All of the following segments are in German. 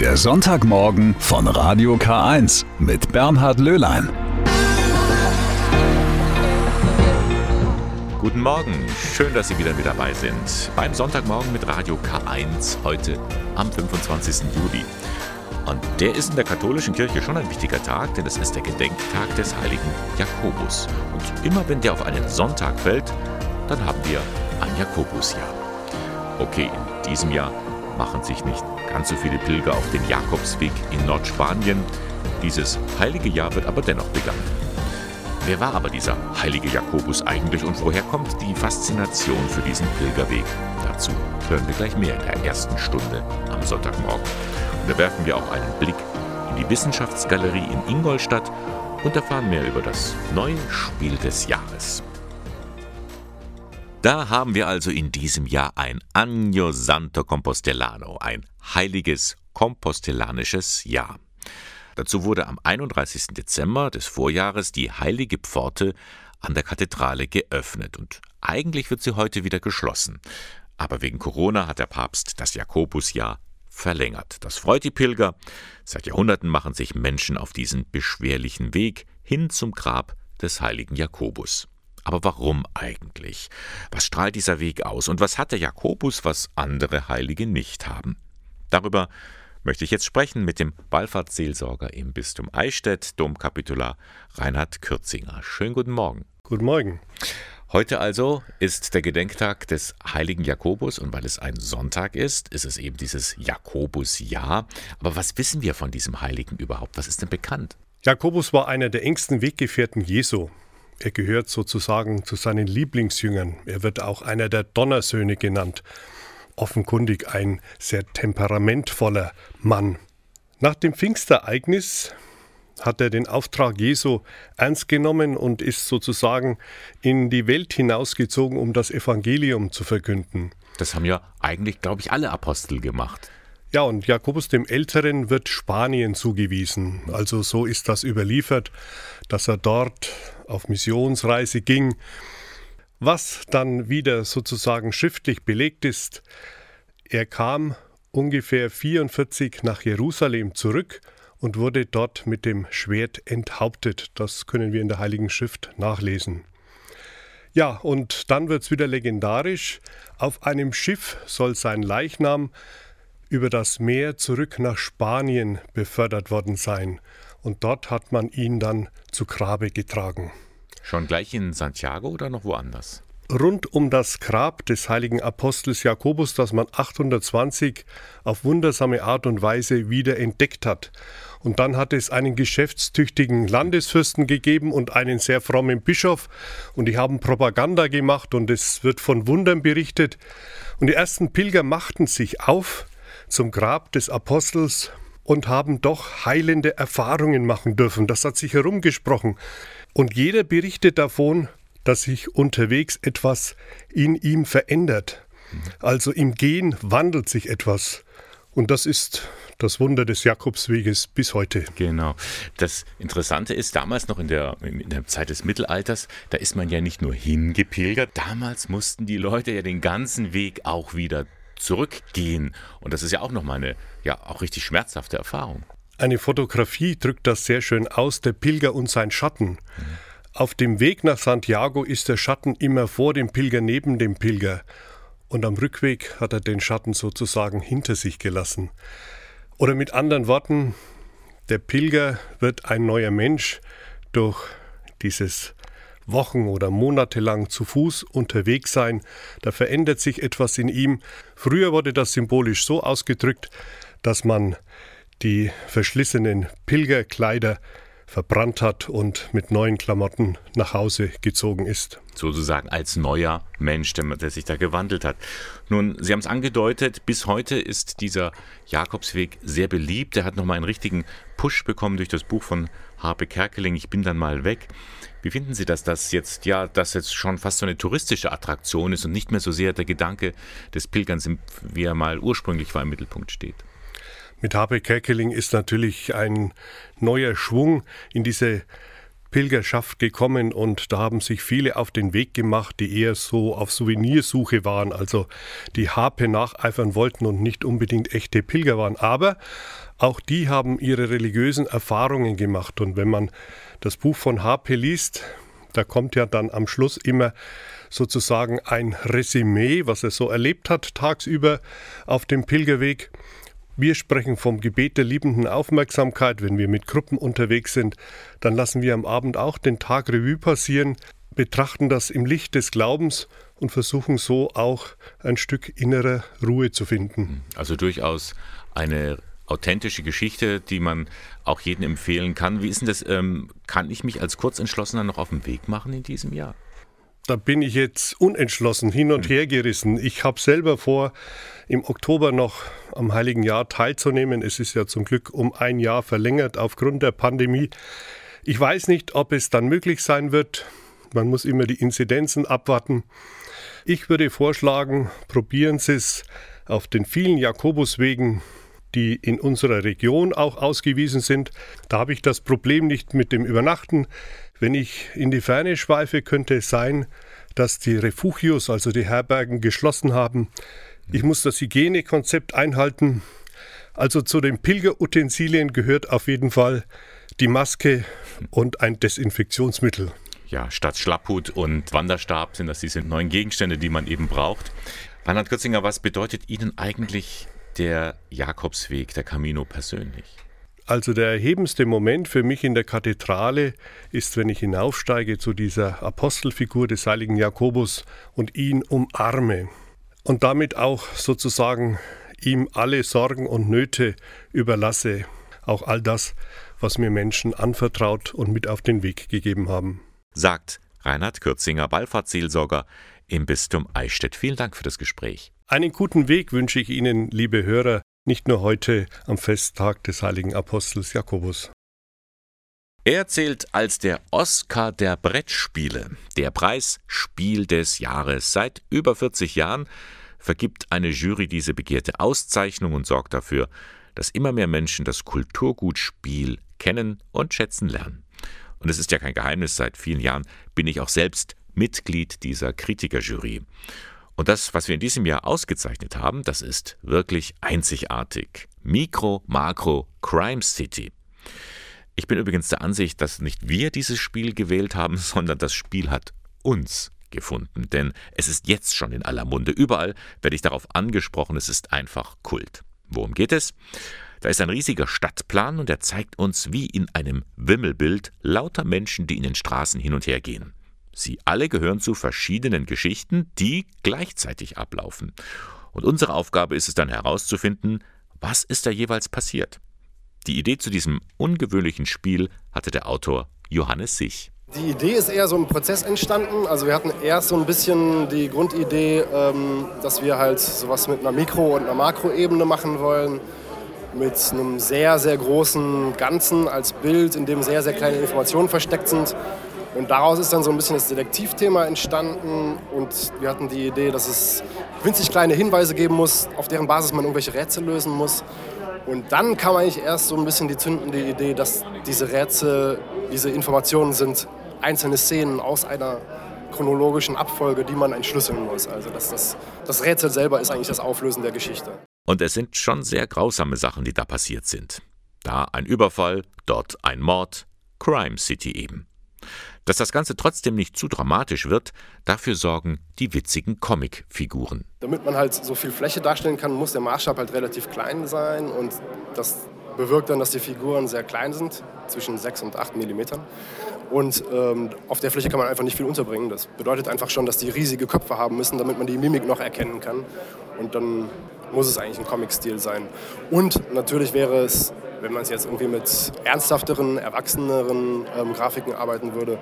Der Sonntagmorgen von Radio K1 mit Bernhard Löhlein. Guten Morgen, schön, dass Sie wieder mit dabei sind. Beim Sonntagmorgen mit Radio K1 heute am 25. Juli. Und der ist in der katholischen Kirche schon ein wichtiger Tag, denn es ist der Gedenktag des heiligen Jakobus. Und immer wenn der auf einen Sonntag fällt, dann haben wir ein Jakobusjahr. Okay, in diesem Jahr machen sich nicht ganz so viele Pilger auf den Jakobsweg in Nordspanien. Dieses heilige Jahr wird aber dennoch begangen. Wer war aber dieser heilige Jakobus eigentlich und woher kommt die Faszination für diesen Pilgerweg? Dazu hören wir gleich mehr in der ersten Stunde am Sonntagmorgen. Und da werfen wir auch einen Blick in die Wissenschaftsgalerie in Ingolstadt und erfahren mehr über das neue Spiel des Jahres. Da haben wir also in diesem Jahr ein Año Santo Compostelano, ein heiliges kompostellanisches Jahr. Dazu wurde am 31. Dezember des Vorjahres die heilige Pforte an der Kathedrale geöffnet und eigentlich wird sie heute wieder geschlossen. Aber wegen Corona hat der Papst das Jakobusjahr verlängert. Das freut die Pilger. Seit Jahrhunderten machen sich Menschen auf diesen beschwerlichen Weg hin zum Grab des heiligen Jakobus. Aber warum eigentlich? Was strahlt dieser Weg aus? Und was hat der Jakobus, was andere Heilige nicht haben? Darüber möchte ich jetzt sprechen mit dem Wallfahrtsseelsorger im Bistum Eichstätt, Domkapitular Reinhard Kürzinger. Schönen guten Morgen. Guten Morgen. Heute also ist der Gedenktag des heiligen Jakobus und weil es ein Sonntag ist, ist es eben dieses Jakobusjahr. Aber was wissen wir von diesem Heiligen überhaupt? Was ist denn bekannt? Jakobus war einer der engsten Weggefährten Jesu. Er gehört sozusagen zu seinen Lieblingsjüngern. Er wird auch einer der Donnersöhne genannt. Offenkundig ein sehr temperamentvoller Mann. Nach dem Pfingstereignis hat er den Auftrag Jesu ernst genommen und ist sozusagen in die Welt hinausgezogen, um das Evangelium zu verkünden. Das haben ja eigentlich, glaube ich, alle Apostel gemacht. Ja, und Jakobus dem Älteren wird Spanien zugewiesen. Also so ist das überliefert, dass er dort auf Missionsreise ging. Was dann wieder sozusagen schriftlich belegt ist, er kam ungefähr 44 nach Jerusalem zurück und wurde dort mit dem Schwert enthauptet. Das können wir in der Heiligen Schrift nachlesen. Ja, und dann wird es wieder legendarisch. Auf einem Schiff soll sein Leichnam über das Meer zurück nach Spanien befördert worden sein. Und dort hat man ihn dann zu Grabe getragen. Schon gleich in Santiago oder noch woanders? Rund um das Grab des heiligen Apostels Jakobus, das man 820 auf wundersame Art und Weise wieder entdeckt hat. Und dann hat es einen geschäftstüchtigen Landesfürsten gegeben und einen sehr frommen Bischof. Und die haben Propaganda gemacht und es wird von Wundern berichtet. Und die ersten Pilger machten sich auf zum Grab des Apostels und haben doch heilende Erfahrungen machen dürfen. Das hat sich herumgesprochen. Und jeder berichtet davon, dass sich unterwegs etwas in ihm verändert. Also im Gehen wandelt sich etwas. Und das ist das Wunder des Jakobsweges bis heute. Genau. Das Interessante ist, damals noch in der, in der Zeit des Mittelalters, da ist man ja nicht nur hingepilgert, damals mussten die Leute ja den ganzen Weg auch wieder zurückgehen. Und das ist ja auch nochmal eine, ja, auch richtig schmerzhafte Erfahrung. Eine Fotografie drückt das sehr schön aus, der Pilger und sein Schatten. Mhm. Auf dem Weg nach Santiago ist der Schatten immer vor dem Pilger neben dem Pilger. Und am Rückweg hat er den Schatten sozusagen hinter sich gelassen. Oder mit anderen Worten, der Pilger wird ein neuer Mensch durch dieses Wochen oder Monate lang zu Fuß unterwegs sein, da verändert sich etwas in ihm. Früher wurde das symbolisch so ausgedrückt, dass man die verschlissenen Pilgerkleider verbrannt hat und mit neuen Klamotten nach Hause gezogen ist. Sozusagen als neuer Mensch, der, sich da gewandelt hat. Nun, Sie haben es angedeutet, bis heute ist dieser Jakobsweg sehr beliebt. Er hat nochmal einen richtigen Push bekommen durch das Buch von Harpe Kerkeling, Ich bin dann mal weg. Wie finden Sie das, dass jetzt ja, das jetzt schon fast so eine touristische Attraktion ist und nicht mehr so sehr der Gedanke des Pilgerns, wie er mal ursprünglich war, im Mittelpunkt steht? Mit Habe Kerkeling ist natürlich ein neuer Schwung in diese Pilgerschaft gekommen und da haben sich viele auf den Weg gemacht, die eher so auf Souvenirsuche waren, also die Harpe nacheifern wollten und nicht unbedingt echte Pilger waren. Aber auch die haben ihre religiösen Erfahrungen gemacht und wenn man das Buch von Harpe liest, da kommt ja dann am Schluss immer sozusagen ein Resümee, was er so erlebt hat tagsüber auf dem Pilgerweg. Wir sprechen vom Gebet der liebenden Aufmerksamkeit, wenn wir mit Gruppen unterwegs sind. Dann lassen wir am Abend auch den Tag Revue passieren, betrachten das im Licht des Glaubens und versuchen so auch ein Stück innerer Ruhe zu finden. Also durchaus eine authentische Geschichte, die man auch jedem empfehlen kann. Wie ist denn das? Ähm, kann ich mich als Kurzentschlossener noch auf den Weg machen in diesem Jahr? Da bin ich jetzt unentschlossen hin und hm. her gerissen. Ich habe selber vor, im Oktober noch am Heiligen Jahr teilzunehmen. Es ist ja zum Glück um ein Jahr verlängert aufgrund der Pandemie. Ich weiß nicht, ob es dann möglich sein wird. Man muss immer die Inzidenzen abwarten. Ich würde vorschlagen, probieren Sie es auf den vielen Jakobuswegen, die in unserer Region auch ausgewiesen sind. Da habe ich das Problem nicht mit dem Übernachten. Wenn ich in die Ferne schweife, könnte es sein, dass die Refugios, also die Herbergen, geschlossen haben. Ich muss das Hygienekonzept einhalten. Also zu den Pilgerutensilien gehört auf jeden Fall die Maske und ein Desinfektionsmittel. Ja, statt Schlapphut und Wanderstab sind das diese neuen Gegenstände, die man eben braucht. Reinhard Kürzinger, was bedeutet Ihnen eigentlich der Jakobsweg, der Camino persönlich? Also der erhebendste Moment für mich in der Kathedrale ist, wenn ich hinaufsteige zu dieser Apostelfigur des heiligen Jakobus und ihn umarme und damit auch sozusagen ihm alle Sorgen und Nöte überlasse, auch all das, was mir Menschen anvertraut und mit auf den Weg gegeben haben. Sagt Reinhard Kürzinger, Wallfahrtsseelsorger im Bistum Eichstätt. Vielen Dank für das Gespräch. Einen guten Weg wünsche ich Ihnen, liebe Hörer, nicht nur heute am Festtag des heiligen Apostels Jakobus. Er zählt als der Oscar der Brettspiele, der Preis Spiel des Jahres. Seit über 40 Jahren vergibt eine Jury diese begehrte Auszeichnung und sorgt dafür, dass immer mehr Menschen das Kulturgut Spiel kennen und schätzen lernen. Und es ist ja kein Geheimnis, seit vielen Jahren bin ich auch selbst Mitglied dieser Kritikerjury. Und das, was wir in diesem Jahr ausgezeichnet haben, das ist wirklich einzigartig. Mikro, Makro, Crime City. Ich bin übrigens der Ansicht, dass nicht wir dieses Spiel gewählt haben, sondern das Spiel hat uns gefunden. Denn es ist jetzt schon in aller Munde. Überall werde ich darauf angesprochen, es ist einfach Kult. Worum geht es? Da ist ein riesiger Stadtplan und er zeigt uns wie in einem Wimmelbild lauter Menschen, die in den Straßen hin und her gehen. Sie alle gehören zu verschiedenen Geschichten, die gleichzeitig ablaufen. Und unsere Aufgabe ist es dann herauszufinden, was ist da jeweils passiert. Die Idee zu diesem ungewöhnlichen Spiel hatte der Autor Johannes Sich. Die Idee ist eher so im Prozess entstanden. Also wir hatten erst so ein bisschen die Grundidee, ähm, dass wir halt sowas mit einer Mikro- und einer Makroebene machen wollen. Mit einem sehr, sehr großen Ganzen als Bild, in dem sehr, sehr kleine Informationen versteckt sind. Und daraus ist dann so ein bisschen das Detektivthema entstanden und wir hatten die Idee, dass es winzig kleine Hinweise geben muss, auf deren Basis man irgendwelche Rätsel lösen muss. Und dann kam eigentlich erst so ein bisschen die zündende Idee, dass diese Rätsel, diese Informationen sind einzelne Szenen aus einer chronologischen Abfolge, die man entschlüsseln muss. Also dass das, das Rätsel selber ist eigentlich das Auflösen der Geschichte. Und es sind schon sehr grausame Sachen, die da passiert sind. Da ein Überfall, dort ein Mord, Crime City eben. Dass das Ganze trotzdem nicht zu dramatisch wird, dafür sorgen die witzigen Comicfiguren. Damit man halt so viel Fläche darstellen kann, muss der Maßstab halt relativ klein sein und das bewirkt dann, dass die Figuren sehr klein sind, zwischen 6 und 8 Millimetern. Und ähm, auf der Fläche kann man einfach nicht viel unterbringen. Das bedeutet einfach schon, dass die riesige Köpfe haben müssen, damit man die Mimik noch erkennen kann. Und dann muss es eigentlich ein Comic-Stil sein. Und natürlich wäre es wenn man es jetzt irgendwie mit ernsthafteren, erwachseneren ähm, Grafiken arbeiten würde,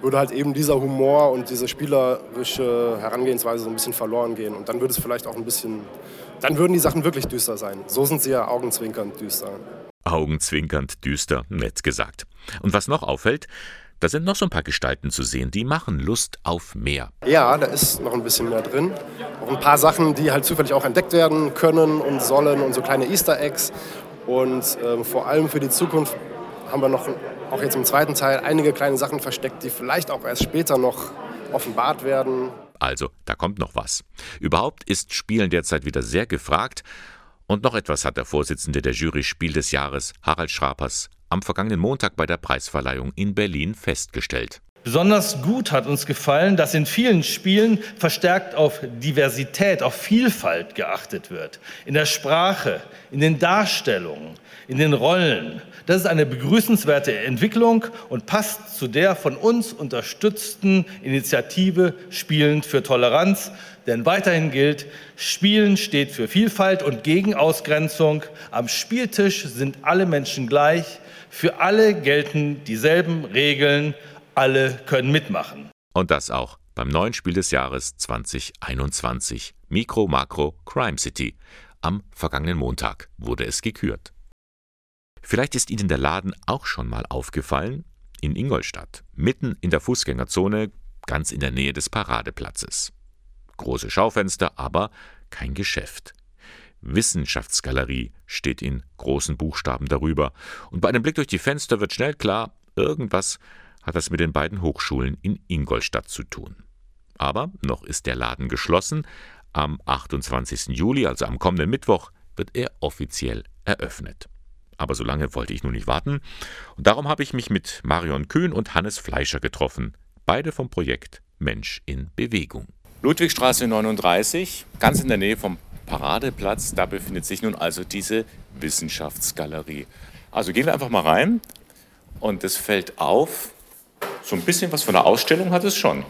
würde halt eben dieser Humor und diese spielerische Herangehensweise so ein bisschen verloren gehen. Und dann würde es vielleicht auch ein bisschen, dann würden die Sachen wirklich düster sein. So sind sie ja augenzwinkernd düster. Augenzwinkernd düster, nett gesagt. Und was noch auffällt, da sind noch so ein paar Gestalten zu sehen, die machen Lust auf mehr. Ja, da ist noch ein bisschen mehr drin. Auch ein paar Sachen, die halt zufällig auch entdeckt werden können und sollen und so kleine Easter Eggs. Und ähm, vor allem für die Zukunft haben wir noch auch jetzt im zweiten Teil einige kleine Sachen versteckt, die vielleicht auch erst später noch offenbart werden. Also, da kommt noch was. Überhaupt ist Spielen derzeit wieder sehr gefragt. Und noch etwas hat der Vorsitzende der Jury Spiel des Jahres, Harald Schrapers, am vergangenen Montag bei der Preisverleihung in Berlin festgestellt. Besonders gut hat uns gefallen, dass in vielen Spielen verstärkt auf Diversität, auf Vielfalt geachtet wird. In der Sprache, in den Darstellungen, in den Rollen. Das ist eine begrüßenswerte Entwicklung und passt zu der von uns unterstützten Initiative Spielen für Toleranz. Denn weiterhin gilt, Spielen steht für Vielfalt und gegen Ausgrenzung. Am Spieltisch sind alle Menschen gleich. Für alle gelten dieselben Regeln alle können mitmachen. Und das auch beim neuen Spiel des Jahres 2021, Mikro Makro Crime City. Am vergangenen Montag wurde es gekürt. Vielleicht ist Ihnen der Laden auch schon mal aufgefallen. In Ingolstadt, mitten in der Fußgängerzone, ganz in der Nähe des Paradeplatzes. Große Schaufenster, aber kein Geschäft. Wissenschaftsgalerie steht in großen Buchstaben darüber. Und bei einem Blick durch die Fenster wird schnell klar, irgendwas hat das mit den beiden Hochschulen in Ingolstadt zu tun. Aber noch ist der Laden geschlossen. Am 28. Juli, also am kommenden Mittwoch, wird er offiziell eröffnet. Aber so lange wollte ich nun nicht warten. Und darum habe ich mich mit Marion Kühn und Hannes Fleischer getroffen. Beide vom Projekt Mensch in Bewegung. Ludwigstraße 39, ganz in der Nähe vom Paradeplatz, da befindet sich nun also diese Wissenschaftsgalerie. Also gehen wir einfach mal rein und es fällt auf, so ein bisschen was von der Ausstellung hat es schon.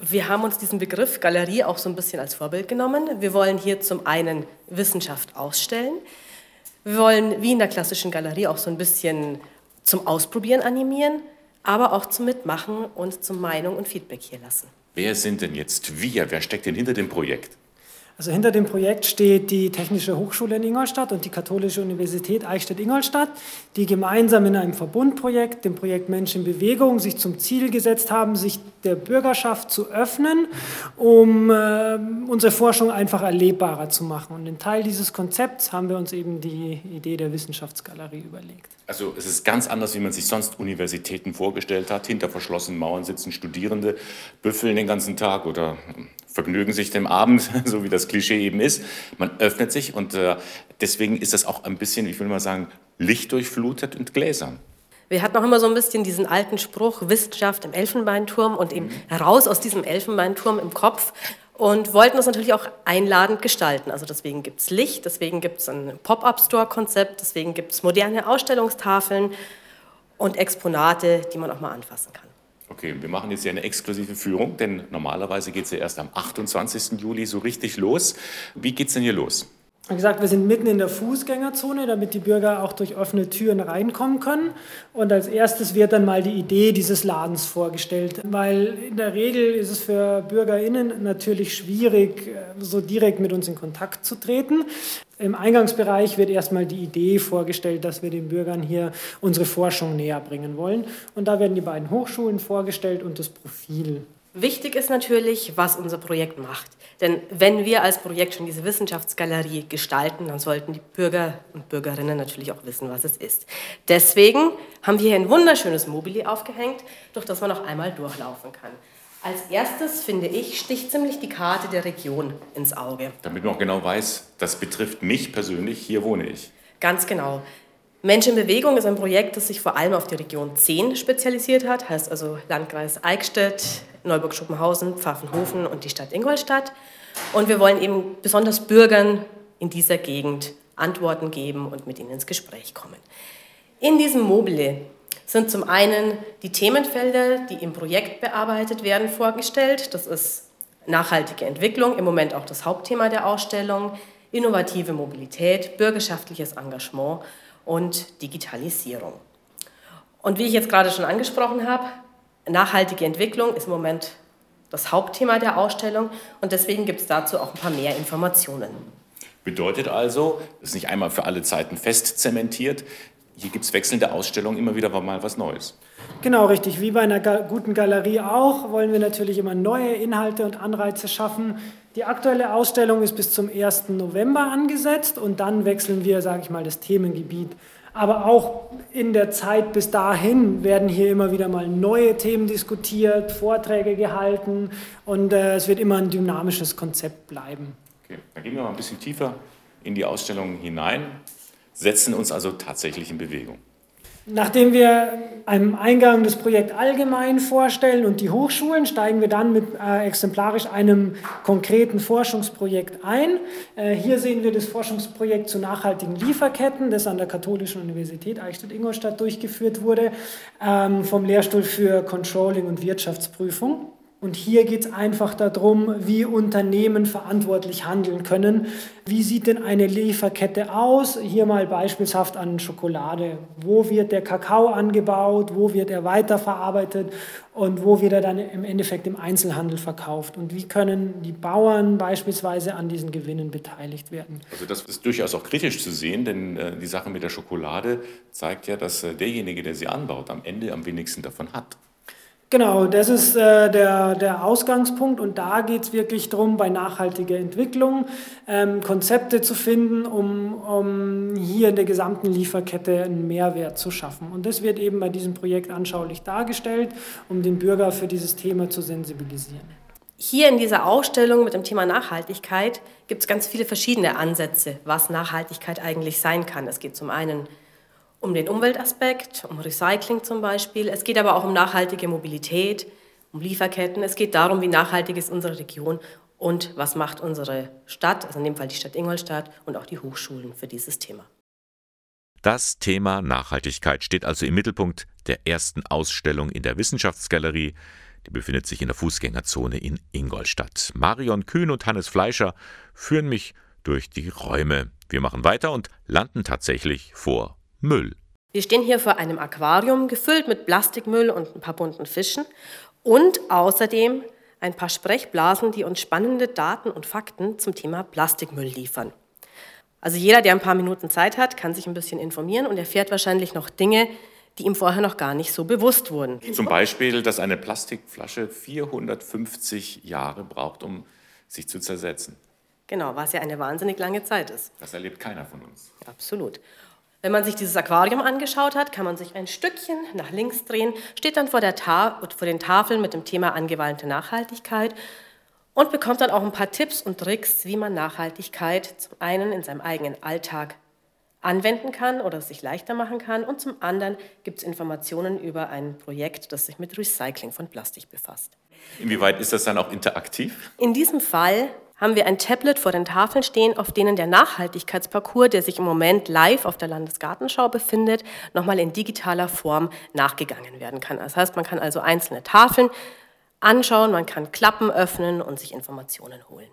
Wir haben uns diesen Begriff Galerie auch so ein bisschen als Vorbild genommen. Wir wollen hier zum einen Wissenschaft ausstellen. Wir wollen wie in der klassischen Galerie auch so ein bisschen zum Ausprobieren animieren, aber auch zum Mitmachen und zum Meinung und Feedback hier lassen. Wer sind denn jetzt wir? Wer steckt denn hinter dem Projekt? Also hinter dem Projekt steht die Technische Hochschule in Ingolstadt und die Katholische Universität Eichstätt-Ingolstadt, die gemeinsam in einem Verbundprojekt, dem Projekt Mensch in Bewegung, sich zum Ziel gesetzt haben, sich der Bürgerschaft zu öffnen, um äh, unsere Forschung einfach erlebbarer zu machen. Und in Teil dieses Konzepts haben wir uns eben die Idee der Wissenschaftsgalerie überlegt. Also es ist ganz anders, wie man sich sonst Universitäten vorgestellt hat. Hinter verschlossenen Mauern sitzen Studierende, büffeln den ganzen Tag oder vergnügen sich dem Abend, so wie das Klischee eben ist. Man öffnet sich und äh, deswegen ist das auch ein bisschen, ich will mal sagen, lichtdurchflutet und gläsern. Wir hatten auch immer so ein bisschen diesen alten Spruch, Wissenschaft im Elfenbeinturm und eben heraus aus diesem Elfenbeinturm im Kopf und wollten das natürlich auch einladend gestalten. Also deswegen gibt es Licht, deswegen gibt es ein Pop-up-Store-Konzept, deswegen gibt es moderne Ausstellungstafeln und Exponate, die man auch mal anfassen kann. Okay, wir machen jetzt hier eine exklusive Führung, denn normalerweise geht es ja erst am 28. Juli so richtig los. Wie geht es denn hier los? Wie gesagt, wir sind mitten in der Fußgängerzone, damit die Bürger auch durch offene Türen reinkommen können. Und als erstes wird dann mal die Idee dieses Ladens vorgestellt, weil in der Regel ist es für BürgerInnen natürlich schwierig, so direkt mit uns in Kontakt zu treten. Im Eingangsbereich wird erstmal die Idee vorgestellt, dass wir den Bürgern hier unsere Forschung näher bringen wollen. Und da werden die beiden Hochschulen vorgestellt und das Profil. Wichtig ist natürlich, was unser Projekt macht. Denn wenn wir als Projekt schon diese Wissenschaftsgalerie gestalten, dann sollten die Bürger und Bürgerinnen natürlich auch wissen, was es ist. Deswegen haben wir hier ein wunderschönes Mobili aufgehängt, durch das man noch einmal durchlaufen kann. Als erstes, finde ich, sticht ziemlich die Karte der Region ins Auge. Damit man auch genau weiß, das betrifft mich persönlich, hier wohne ich. Ganz genau. Mensch in Bewegung ist ein Projekt, das sich vor allem auf die Region 10 spezialisiert hat, heißt also Landkreis Eichstätt, Neuburg-Schuppenhausen, Pfaffenhofen und die Stadt Ingolstadt. Und wir wollen eben besonders Bürgern in dieser Gegend Antworten geben und mit ihnen ins Gespräch kommen. In diesem Mobile sind zum einen die Themenfelder, die im Projekt bearbeitet werden, vorgestellt. Das ist nachhaltige Entwicklung, im Moment auch das Hauptthema der Ausstellung, innovative Mobilität, bürgerschaftliches Engagement und Digitalisierung. Und wie ich jetzt gerade schon angesprochen habe, nachhaltige Entwicklung ist im Moment das Hauptthema der Ausstellung und deswegen gibt es dazu auch ein paar mehr Informationen. Bedeutet also, es ist nicht einmal für alle Zeiten fest zementiert, hier gibt es wechselnde Ausstellungen, immer wieder mal was Neues. Genau, richtig. Wie bei einer guten Galerie auch, wollen wir natürlich immer neue Inhalte und Anreize schaffen. Die aktuelle Ausstellung ist bis zum 1. November angesetzt und dann wechseln wir, sage ich mal, das Themengebiet Aber auch in der Zeit bis dahin werden hier immer wieder mal neue Themen diskutiert, Vorträge gehalten und äh, es wird immer ein dynamisches Konzept bleiben. Okay, dann gehen wir mal ein bisschen tiefer in die Ausstellung hinein, setzen uns also tatsächlich in Bewegung. Nachdem wir einen Eingang das Projekt allgemein vorstellen und die Hochschulen, steigen wir dann mit äh, exemplarisch einem konkreten Forschungsprojekt ein. Äh, hier sehen wir das Forschungsprojekt zu nachhaltigen Lieferketten, das an der Katholischen Universität Eichstätt-Ingolstadt durchgeführt wurde, ähm, vom Lehrstuhl für Controlling und Wirtschaftsprüfung. Und hier geht es einfach darum, wie Unternehmen verantwortlich handeln können. Wie sieht denn eine Lieferkette aus? Hier mal beispielshaft an Schokolade. Wo wird der Kakao angebaut? Wo wird er weiterverarbeitet? Und wo wird er dann im Endeffekt im Einzelhandel verkauft? Und wie können die Bauern beispielsweise an diesen Gewinnen beteiligt werden? Also das ist durchaus auch kritisch zu sehen, denn äh, die Sache mit der Schokolade zeigt ja, dass äh, derjenige, der sie anbaut, am Ende am wenigsten davon hat. Genau, das ist äh, der, der Ausgangspunkt und da geht es wirklich darum, bei nachhaltiger Entwicklung ähm, Konzepte zu finden, um, um hier in der gesamten Lieferkette einen Mehrwert zu schaffen. Und das wird eben bei diesem Projekt anschaulich dargestellt, um den Bürger für dieses Thema zu sensibilisieren. Hier in dieser Ausstellung mit dem Thema Nachhaltigkeit gibt es ganz viele verschiedene Ansätze, was Nachhaltigkeit eigentlich sein kann. Es geht zum einen um den Umweltaspekt, um Recycling zum Beispiel. Es geht aber auch um nachhaltige Mobilität, um Lieferketten. Es geht darum, wie nachhaltig ist unsere Region und was macht unsere Stadt, also in dem Fall die Stadt Ingolstadt und auch die Hochschulen für dieses Thema. Das Thema Nachhaltigkeit steht also im Mittelpunkt der ersten Ausstellung in der Wissenschaftsgalerie. Die befindet sich in der Fußgängerzone in Ingolstadt. Marion Kühn und Hannes Fleischer führen mich durch die Räume. Wir machen weiter und landen tatsächlich vor Müll. Wir stehen hier vor einem Aquarium, gefüllt mit Plastikmüll und ein paar bunten Fischen und außerdem ein paar Sprechblasen, die uns spannende Daten und Fakten zum Thema Plastikmüll liefern. Also jeder, der ein paar Minuten Zeit hat, kann sich ein bisschen informieren und erfährt wahrscheinlich noch Dinge, die ihm vorher noch gar nicht so bewusst wurden. Zum Beispiel, dass eine Plastikflasche 450 Jahre braucht, um sich zu zersetzen. Genau, was ja eine wahnsinnig lange Zeit ist. Das erlebt keiner von uns. Absolut. Wenn man sich dieses Aquarium angeschaut hat, kann man sich ein Stückchen nach links drehen, steht dann vor, vor den Tafeln mit dem Thema angewandte Nachhaltigkeit und bekommt dann auch ein paar Tipps und Tricks, wie man Nachhaltigkeit zum einen in seinem eigenen Alltag anwenden kann oder es sich leichter machen kann und zum anderen gibt es Informationen über ein Projekt, das sich mit Recycling von Plastik befasst. Inwieweit ist das dann auch interaktiv? In diesem Fall haben wir ein Tablet vor den Tafeln stehen, auf denen der Nachhaltigkeitsparcours, der sich im Moment live auf der Landesgartenschau befindet, nochmal in digitaler Form nachgegangen werden kann. Das heißt, man kann also einzelne Tafeln anschauen, man kann Klappen öffnen und sich Informationen holen.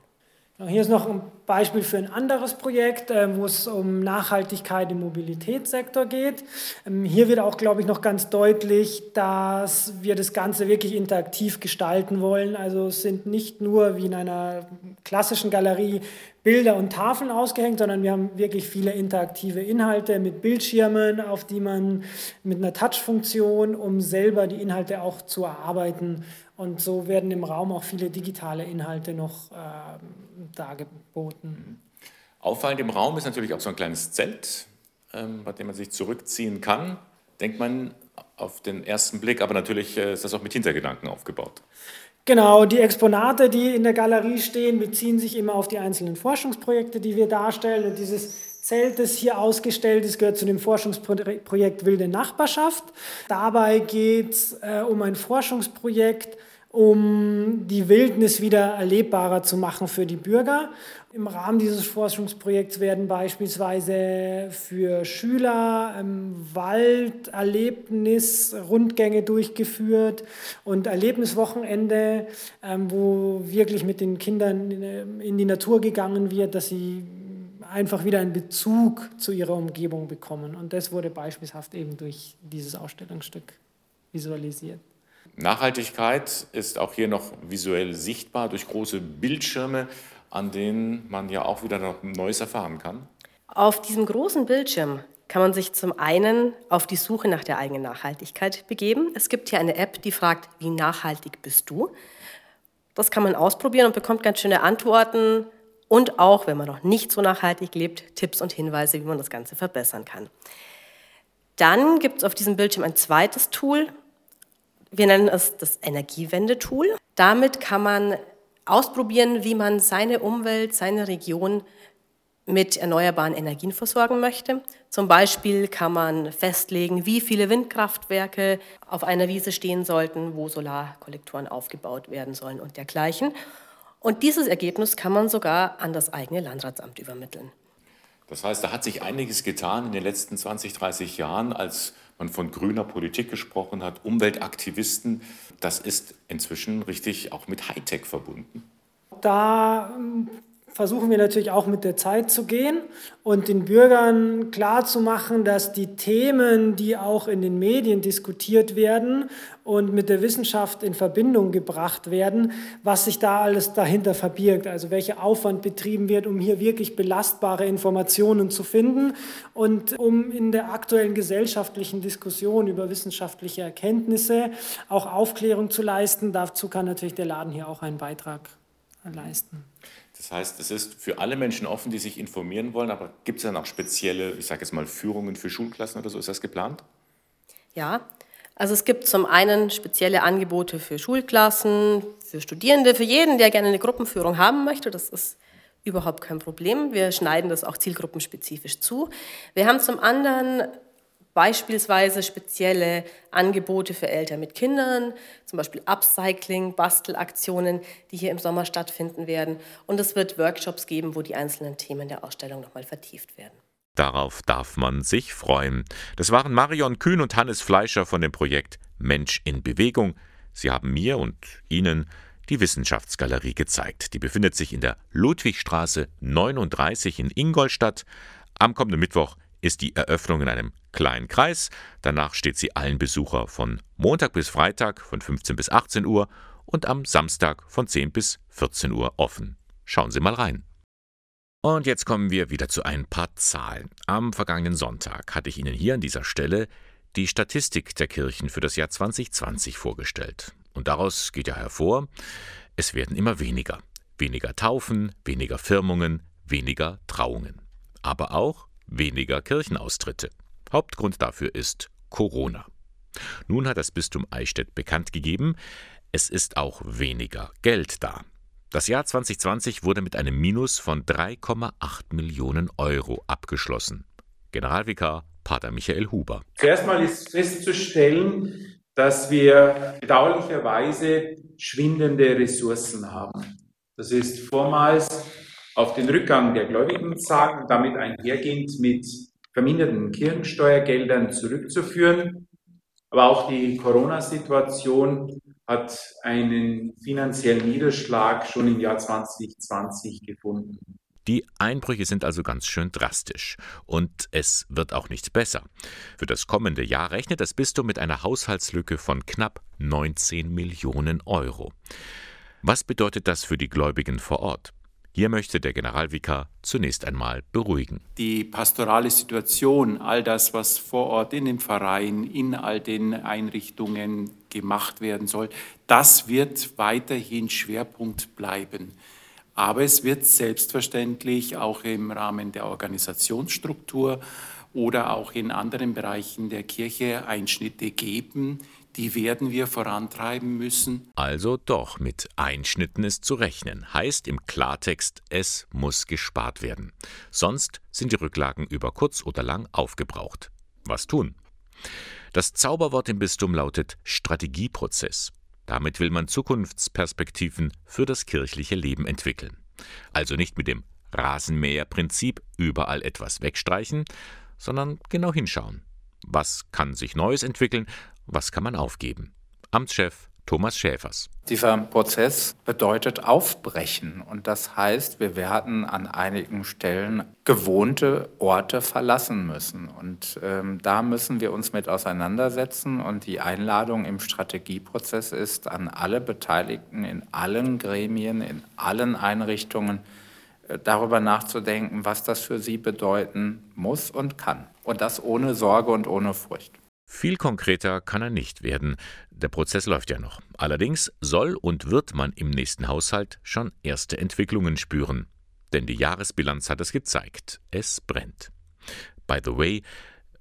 Hier ist noch ein Beispiel für ein anderes Projekt, äh, wo es um Nachhaltigkeit im Mobilitätssektor geht. Ähm, hier wird auch, glaube ich, noch ganz deutlich, dass wir das Ganze wirklich interaktiv gestalten wollen. Also es sind nicht nur wie in einer klassischen Galerie Bilder und Tafeln ausgehängt, sondern wir haben wirklich viele interaktive Inhalte mit Bildschirmen, auf die man mit einer Touch-Funktion, um selber die Inhalte auch zu erarbeiten. Und so werden im Raum auch viele digitale Inhalte noch äh, dargeboten. Auffallend im Raum ist natürlich auch so ein kleines Zelt, ähm, bei dem man sich zurückziehen kann. Denkt man auf den ersten Blick, aber natürlich äh, ist das auch mit Hintergedanken aufgebaut. Genau, die Exponate, die in der Galerie stehen, beziehen sich immer auf die einzelnen Forschungsprojekte, die wir darstellen. Und dieses Zelt, das hier ausgestellt ist, gehört zu dem Forschungsprojekt Wilde Nachbarschaft. Dabei geht es äh, um ein Forschungsprojekt, um die Wildnis wieder erlebbarer zu machen für die Bürger. Im Rahmen dieses Forschungsprojekts werden beispielsweise für Schüler ähm, Walderlebnis-Rundgänge durchgeführt und Erlebniswochenende, ähm, wo wirklich mit den Kindern in die Natur gegangen wird, dass sie einfach wieder einen Bezug zu ihrer Umgebung bekommen. Und das wurde beispielhaft eben durch dieses Ausstellungsstück visualisiert. Nachhaltigkeit ist auch hier noch visuell sichtbar durch große Bildschirme, an denen man ja auch wieder noch Neues erfahren kann. Auf diesem großen Bildschirm kann man sich zum einen auf die Suche nach der eigenen Nachhaltigkeit begeben. Es gibt hier eine App, die fragt, wie nachhaltig bist du? Das kann man ausprobieren und bekommt ganz schöne Antworten und auch, wenn man noch nicht so nachhaltig lebt, Tipps und Hinweise, wie man das Ganze verbessern kann. Dann gibt es auf diesem Bildschirm ein zweites Tool. Wir nennen es das Energiewende-Tool. Damit kann man ausprobieren, wie man seine Umwelt, seine Region mit erneuerbaren Energien versorgen möchte. Zum Beispiel kann man festlegen, wie viele Windkraftwerke auf einer Wiese stehen sollten, wo Solarkollektoren aufgebaut werden sollen und dergleichen. Und dieses Ergebnis kann man sogar an das eigene Landratsamt übermitteln. Das heißt, da hat sich einiges getan in den letzten 20, 30 Jahren, als man von grüner Politik gesprochen hat, Umweltaktivisten. Das ist inzwischen richtig auch mit Hightech verbunden. Da versuchen wir natürlich auch mit der Zeit zu gehen und den Bürgern klarzumachen, dass die Themen, die auch in den Medien diskutiert werden und mit der Wissenschaft in Verbindung gebracht werden, was sich da alles dahinter verbirgt, also welcher Aufwand betrieben wird, um hier wirklich belastbare Informationen zu finden und um in der aktuellen gesellschaftlichen Diskussion über wissenschaftliche Erkenntnisse auch Aufklärung zu leisten. Dazu kann natürlich der Laden hier auch einen Beitrag leisten. Das heißt, es ist für alle Menschen offen, die sich informieren wollen, aber gibt es dann auch spezielle, ich sage jetzt mal, Führungen für Schulklassen oder so? Ist das geplant? Ja, also es gibt zum einen spezielle Angebote für Schulklassen, für Studierende, für jeden, der gerne eine Gruppenführung haben möchte. Das ist überhaupt kein Problem. Wir schneiden das auch zielgruppenspezifisch zu. Wir haben zum anderen Beispielsweise spezielle Angebote für Eltern mit Kindern, zum Beispiel Upcycling, Bastelaktionen, die hier im Sommer stattfinden werden. Und es wird Workshops geben, wo die einzelnen Themen der Ausstellung nochmal vertieft werden. Darauf darf man sich freuen. Das waren Marion Kühn und Hannes Fleischer von dem Projekt Mensch in Bewegung. Sie haben mir und Ihnen die Wissenschaftsgalerie gezeigt. Die befindet sich in der Ludwigstraße 39 in Ingolstadt. Am kommenden Mittwoch ist die Eröffnung in einem kleinen Kreis. Danach steht sie allen Besucher von Montag bis Freitag von 15 bis 18 Uhr und am Samstag von 10 bis 14 Uhr offen. Schauen Sie mal rein. Und jetzt kommen wir wieder zu ein paar Zahlen. Am vergangenen Sonntag hatte ich Ihnen hier an dieser Stelle die Statistik der Kirchen für das Jahr 2020 vorgestellt. Und daraus geht ja hervor, es werden immer weniger. Weniger Taufen, weniger Firmungen, weniger Trauungen. Aber auch weniger Kirchenaustritte. Hauptgrund dafür ist Corona. Nun hat das Bistum Eichstätt bekannt gegeben, es ist auch weniger Geld da. Das Jahr 2020 wurde mit einem Minus von 3,8 Millionen Euro abgeschlossen. Generalvikar Pater Michael Huber. Zuerst mal ist festzustellen, dass wir bedauerlicherweise schwindende Ressourcen haben. Das ist vormals auf den Rückgang der Gläubigenzahlen und damit einhergehend mit verminderten Kirchensteuergeldern zurückzuführen. Aber auch die Corona-Situation hat einen finanziellen Niederschlag schon im Jahr 2020 gefunden. Die Einbrüche sind also ganz schön drastisch. Und es wird auch nicht besser. Für das kommende Jahr rechnet das Bistum mit einer Haushaltslücke von knapp 19 Millionen Euro. Was bedeutet das für die Gläubigen vor Ort? Hier möchte der Generalvikar zunächst einmal beruhigen. Die pastorale Situation, all das, was vor Ort in dem Verein, in all den Einrichtungen gemacht werden soll, das wird weiterhin Schwerpunkt bleiben. Aber es wird selbstverständlich auch im Rahmen der Organisationsstruktur oder auch in anderen Bereichen der Kirche Einschnitte geben, die werden wir vorantreiben müssen. Also doch, mit Einschnitten ist zu rechnen. Heißt im Klartext, es muss gespart werden. Sonst sind die Rücklagen über kurz oder lang aufgebraucht. Was tun? Das Zauberwort im Bistum lautet Strategieprozess. Damit will man Zukunftsperspektiven für das kirchliche Leben entwickeln. Also nicht mit dem Rasenmäherprinzip überall etwas wegstreichen, sondern genau hinschauen. Was kann sich Neues entwickeln was kann man aufgeben? Amtschef Thomas Schäfers. Dieser Prozess bedeutet Aufbrechen und das heißt, wir werden an einigen Stellen gewohnte Orte verlassen müssen und ähm, da müssen wir uns mit auseinandersetzen und die Einladung im Strategieprozess ist an alle Beteiligten in allen Gremien, in allen Einrichtungen, äh, darüber nachzudenken, was das für sie bedeuten muss und kann. Und das ohne Sorge und ohne Furcht. Viel konkreter kann er nicht werden. Der Prozess läuft ja noch. Allerdings soll und wird man im nächsten Haushalt schon erste Entwicklungen spüren. Denn die Jahresbilanz hat es gezeigt. Es brennt. By the way,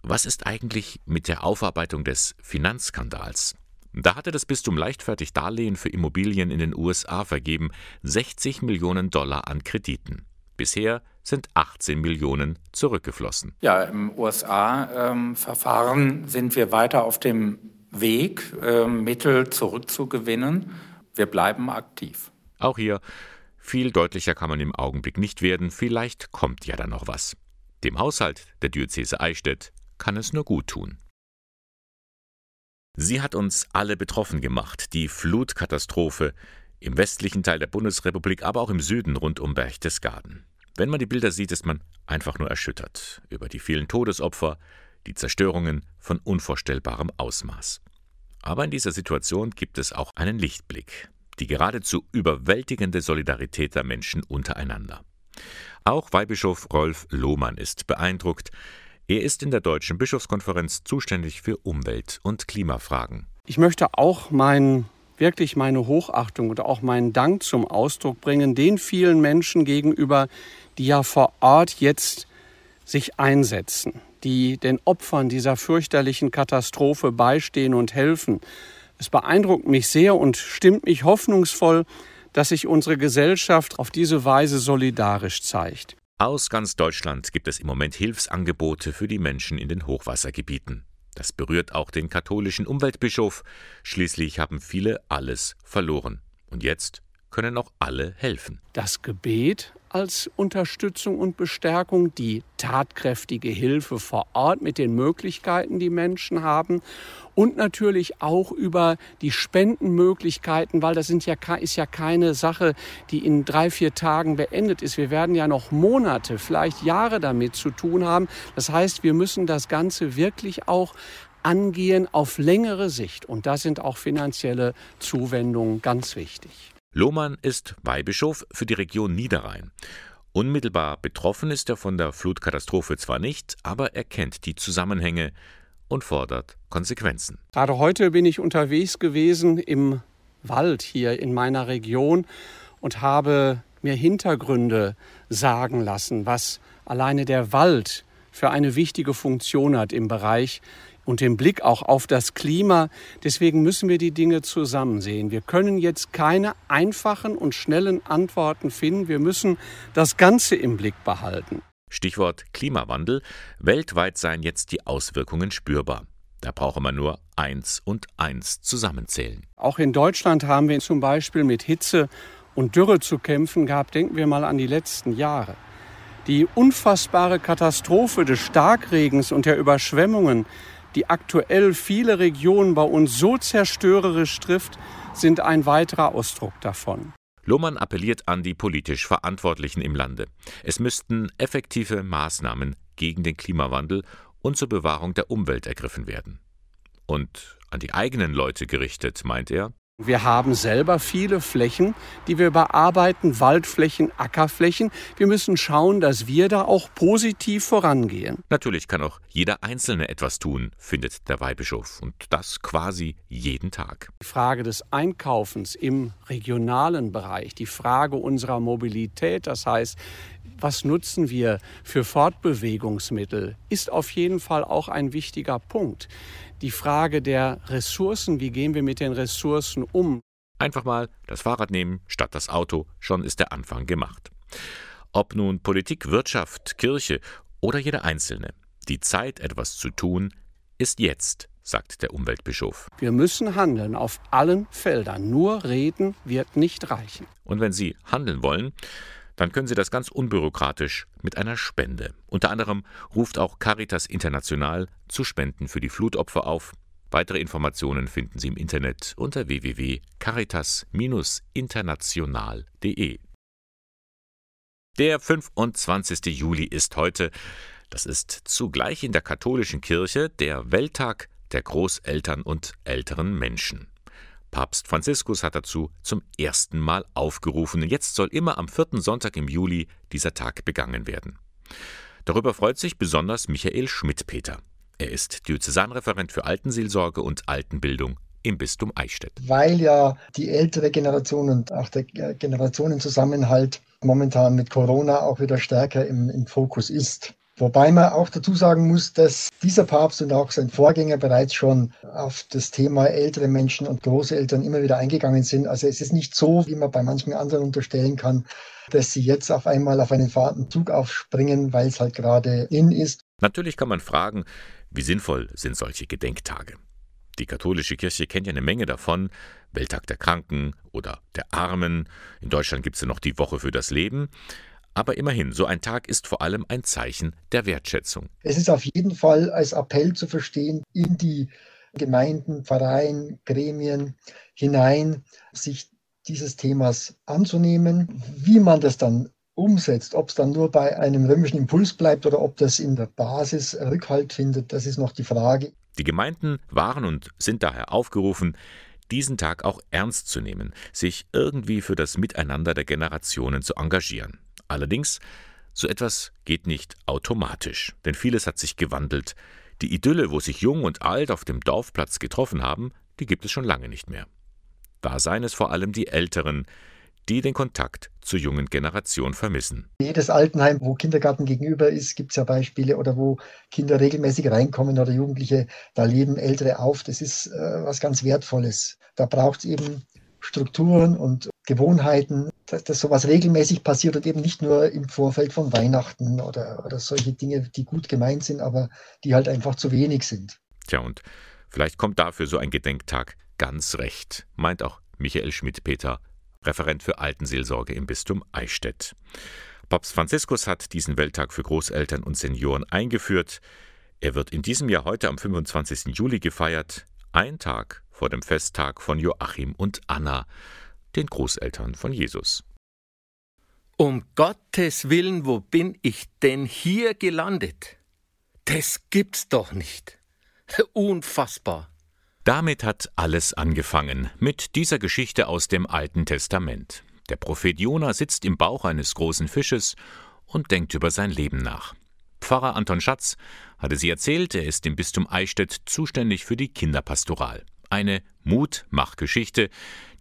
was ist eigentlich mit der Aufarbeitung des Finanzskandals? Da hatte das Bistum leichtfertig Darlehen für Immobilien in den USA vergeben, 60 Millionen Dollar an Krediten. Bisher sind 18 Millionen zurückgeflossen. Ja, im USA-Verfahren ähm, sind wir weiter auf dem Weg, äh, Mittel zurückzugewinnen. Wir bleiben aktiv. Auch hier, viel deutlicher kann man im Augenblick nicht werden, vielleicht kommt ja dann noch was. Dem Haushalt der Diözese Eichstätt kann es nur gut tun. Sie hat uns alle betroffen gemacht, die Flutkatastrophe im westlichen Teil der Bundesrepublik, aber auch im Süden rund um Berchtesgaden. Wenn man die Bilder sieht, ist man einfach nur erschüttert über die vielen Todesopfer, die Zerstörungen von unvorstellbarem Ausmaß. Aber in dieser Situation gibt es auch einen Lichtblick, die geradezu überwältigende Solidarität der Menschen untereinander. Auch Weihbischof Rolf Lohmann ist beeindruckt, er ist in der Deutschen Bischofskonferenz zuständig für Umwelt- und Klimafragen. Ich möchte auch mein, wirklich meine Hochachtung und auch meinen Dank zum Ausdruck bringen, den vielen Menschen gegenüber, die ja vor Ort jetzt sich einsetzen, die den Opfern dieser fürchterlichen Katastrophe beistehen und helfen. Es beeindruckt mich sehr und stimmt mich hoffnungsvoll, dass sich unsere Gesellschaft auf diese Weise solidarisch zeigt. Aus ganz Deutschland gibt es im Moment Hilfsangebote für die Menschen in den Hochwassergebieten. Das berührt auch den katholischen Umweltbischof. Schließlich haben viele alles verloren. Und jetzt können auch alle helfen. Das Gebet als Unterstützung und Bestärkung, die tatkräftige Hilfe vor Ort mit den Möglichkeiten, die Menschen haben und natürlich auch über die Spendenmöglichkeiten, weil das sind ja, ist ja keine Sache, die in drei, vier Tagen beendet ist. Wir werden ja noch Monate, vielleicht Jahre damit zu tun haben. Das heißt, wir müssen das Ganze wirklich auch angehen auf längere Sicht. Und da sind auch finanzielle Zuwendungen ganz wichtig. Lohmann ist Weihbischof für die Region Niederrhein. Unmittelbar betroffen ist er von der Flutkatastrophe zwar nicht, aber er kennt die Zusammenhänge und fordert Konsequenzen. Gerade heute bin ich unterwegs gewesen im Wald hier in meiner Region und habe mir Hintergründe sagen lassen, was alleine der Wald für eine wichtige Funktion hat im Bereich und den Blick auch auf das Klima. Deswegen müssen wir die Dinge zusammen sehen. Wir können jetzt keine einfachen und schnellen Antworten finden. Wir müssen das Ganze im Blick behalten. Stichwort Klimawandel. Weltweit seien jetzt die Auswirkungen spürbar. Da brauche man nur eins und eins zusammenzählen. Auch in Deutschland haben wir zum Beispiel mit Hitze und Dürre zu kämpfen gehabt. Denken wir mal an die letzten Jahre. Die unfassbare Katastrophe des Starkregens und der Überschwemmungen, die aktuell viele Regionen bei uns so zerstörerisch trifft, sind ein weiterer Ausdruck davon. Lohmann appelliert an die politisch Verantwortlichen im Lande. Es müssten effektive Maßnahmen gegen den Klimawandel und zur Bewahrung der Umwelt ergriffen werden. Und an die eigenen Leute gerichtet, meint er, wir haben selber viele Flächen, die wir bearbeiten, Waldflächen, Ackerflächen. Wir müssen schauen, dass wir da auch positiv vorangehen. Natürlich kann auch jeder Einzelne etwas tun, findet der Weihbischof. Und das quasi jeden Tag. Die Frage des Einkaufens im regionalen Bereich, die Frage unserer Mobilität, das heißt, was nutzen wir für Fortbewegungsmittel, ist auf jeden Fall auch ein wichtiger Punkt die Frage der Ressourcen, wie gehen wir mit den Ressourcen um. Einfach mal das Fahrrad nehmen statt das Auto, schon ist der Anfang gemacht. Ob nun Politik, Wirtschaft, Kirche oder jeder Einzelne, die Zeit, etwas zu tun, ist jetzt, sagt der Umweltbischof. Wir müssen handeln auf allen Feldern. Nur reden wird nicht reichen. Und wenn Sie handeln wollen, dann können Sie das ganz unbürokratisch mit einer Spende. Unter anderem ruft auch Caritas International zu Spenden für die Flutopfer auf. Weitere Informationen finden Sie im Internet unter www.caritas-international.de. Der 25. Juli ist heute. Das ist zugleich in der katholischen Kirche der Welttag der Großeltern und älteren Menschen. Papst Franziskus hat dazu zum ersten Mal aufgerufen. Jetzt soll immer am vierten Sonntag im Juli dieser Tag begangen werden. Darüber freut sich besonders Michael Schmidt-Peter. Er ist Diözesanreferent für Altenseelsorge und Altenbildung im Bistum Eichstätt. Weil ja die ältere Generation und auch der Generationenzusammenhalt momentan mit Corona auch wieder stärker im, im Fokus ist. Wobei man auch dazu sagen muss, dass dieser Papst und auch sein Vorgänger bereits schon auf das Thema ältere Menschen und Großeltern immer wieder eingegangen sind. Also es ist nicht so, wie man bei manchen anderen unterstellen kann, dass sie jetzt auf einmal auf einen fahrenden Zug aufspringen, weil es halt gerade in ist. Natürlich kann man fragen, wie sinnvoll sind solche Gedenktage? Die katholische Kirche kennt ja eine Menge davon. Welttag der Kranken oder der Armen. In Deutschland gibt es ja noch die Woche für das Leben. Aber immerhin, so ein Tag ist vor allem ein Zeichen der Wertschätzung. Es ist auf jeden Fall als Appell zu verstehen, in die Gemeinden, Vereine, Gremien hinein, sich dieses Themas anzunehmen. Wie man das dann umsetzt, ob es dann nur bei einem römischen Impuls bleibt oder ob das in der Basis Rückhalt findet, das ist noch die Frage. Die Gemeinden waren und sind daher aufgerufen, diesen Tag auch ernst zu nehmen, sich irgendwie für das Miteinander der Generationen zu engagieren. Allerdings, so etwas geht nicht automatisch, denn vieles hat sich gewandelt. Die Idylle, wo sich Jung und Alt auf dem Dorfplatz getroffen haben, die gibt es schon lange nicht mehr. Da seien es vor allem die Älteren, die den Kontakt zur jungen Generation vermissen. Jedes Altenheim, wo Kindergarten gegenüber ist, gibt es ja Beispiele oder wo Kinder regelmäßig reinkommen oder Jugendliche, da leben Ältere auf. Das ist äh, was ganz Wertvolles. Da braucht es eben Strukturen und Gewohnheiten, dass, dass sowas regelmäßig passiert und eben nicht nur im Vorfeld von Weihnachten oder, oder solche Dinge, die gut gemeint sind, aber die halt einfach zu wenig sind. Tja, und vielleicht kommt dafür so ein Gedenktag ganz recht, meint auch Michael Schmidt-Peter, Referent für Altenseelsorge im Bistum Eichstätt. Papst Franziskus hat diesen Welttag für Großeltern und Senioren eingeführt. Er wird in diesem Jahr heute am 25. Juli gefeiert, ein Tag vor dem Festtag von Joachim und Anna, den Großeltern von Jesus. Um Gottes Willen, wo bin ich denn hier gelandet? Das gibt's doch nicht. Unfassbar. Damit hat alles angefangen, mit dieser Geschichte aus dem Alten Testament. Der Prophet Jona sitzt im Bauch eines großen Fisches und denkt über sein Leben nach. Pfarrer Anton Schatz hatte sie erzählt, er ist im Bistum Eichstätt zuständig für die Kinderpastoral. Eine Mutmachgeschichte,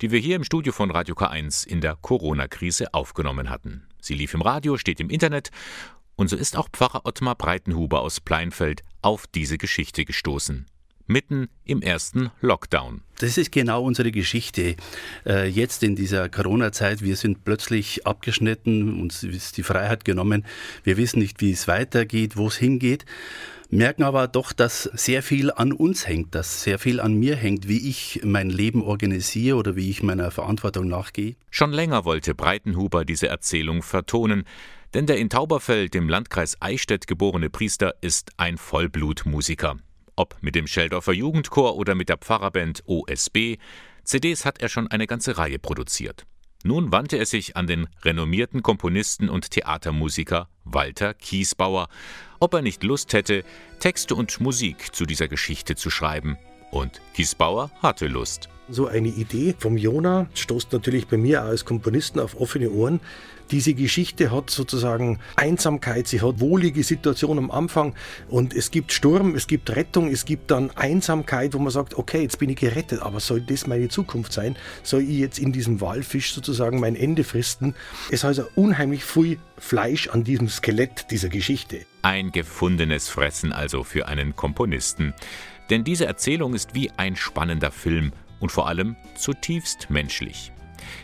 die wir hier im Studio von Radio K1 in der Corona-Krise aufgenommen hatten. Sie lief im Radio, steht im Internet und so ist auch Pfarrer Ottmar Breitenhuber aus Pleinfeld auf diese Geschichte gestoßen mitten im ersten Lockdown. Das ist genau unsere Geschichte. Äh, jetzt in dieser Corona-Zeit, wir sind plötzlich abgeschnitten, uns ist die Freiheit genommen. Wir wissen nicht, wie es weitergeht, wo es hingeht merken aber doch, dass sehr viel an uns hängt, dass sehr viel an mir hängt, wie ich mein Leben organisiere oder wie ich meiner Verantwortung nachgehe. Schon länger wollte Breitenhuber diese Erzählung vertonen, denn der in Tauberfeld im Landkreis Eichstätt geborene Priester ist ein Vollblutmusiker. Ob mit dem Scheldorfer Jugendchor oder mit der Pfarrerband OSB, CDs hat er schon eine ganze Reihe produziert. Nun wandte er sich an den renommierten Komponisten und Theatermusiker Walter Kiesbauer, ob er nicht Lust hätte, Texte und Musik zu dieser Geschichte zu schreiben. Und Kiesbauer hatte Lust. So eine Idee vom Jona stoßt natürlich bei mir als Komponisten auf offene Ohren. Diese Geschichte hat sozusagen Einsamkeit, sie hat wohlige Situation am Anfang und es gibt Sturm, es gibt Rettung, es gibt dann Einsamkeit, wo man sagt, okay, jetzt bin ich gerettet, aber soll das meine Zukunft sein? Soll ich jetzt in diesem Walfisch sozusagen mein Ende fristen? Es heißt also unheimlich viel Fleisch an diesem Skelett dieser Geschichte. Ein gefundenes Fressen also für einen Komponisten. Denn diese Erzählung ist wie ein spannender Film und vor allem zutiefst menschlich.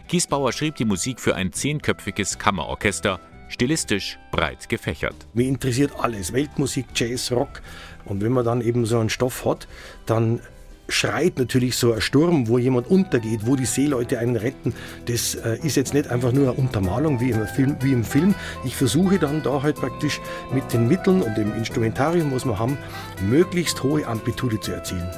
Kiesbauer schrieb die Musik für ein zehnköpfiges Kammerorchester, stilistisch breit gefächert. Mir interessiert alles, Weltmusik, Jazz, Rock. Und wenn man dann eben so einen Stoff hat, dann schreit natürlich so ein Sturm, wo jemand untergeht, wo die Seeleute einen retten. Das äh, ist jetzt nicht einfach nur eine Untermalung wie im, Film, wie im Film. Ich versuche dann da halt praktisch mit den Mitteln und dem Instrumentarium, was wir haben, möglichst hohe Amplitude zu erzielen.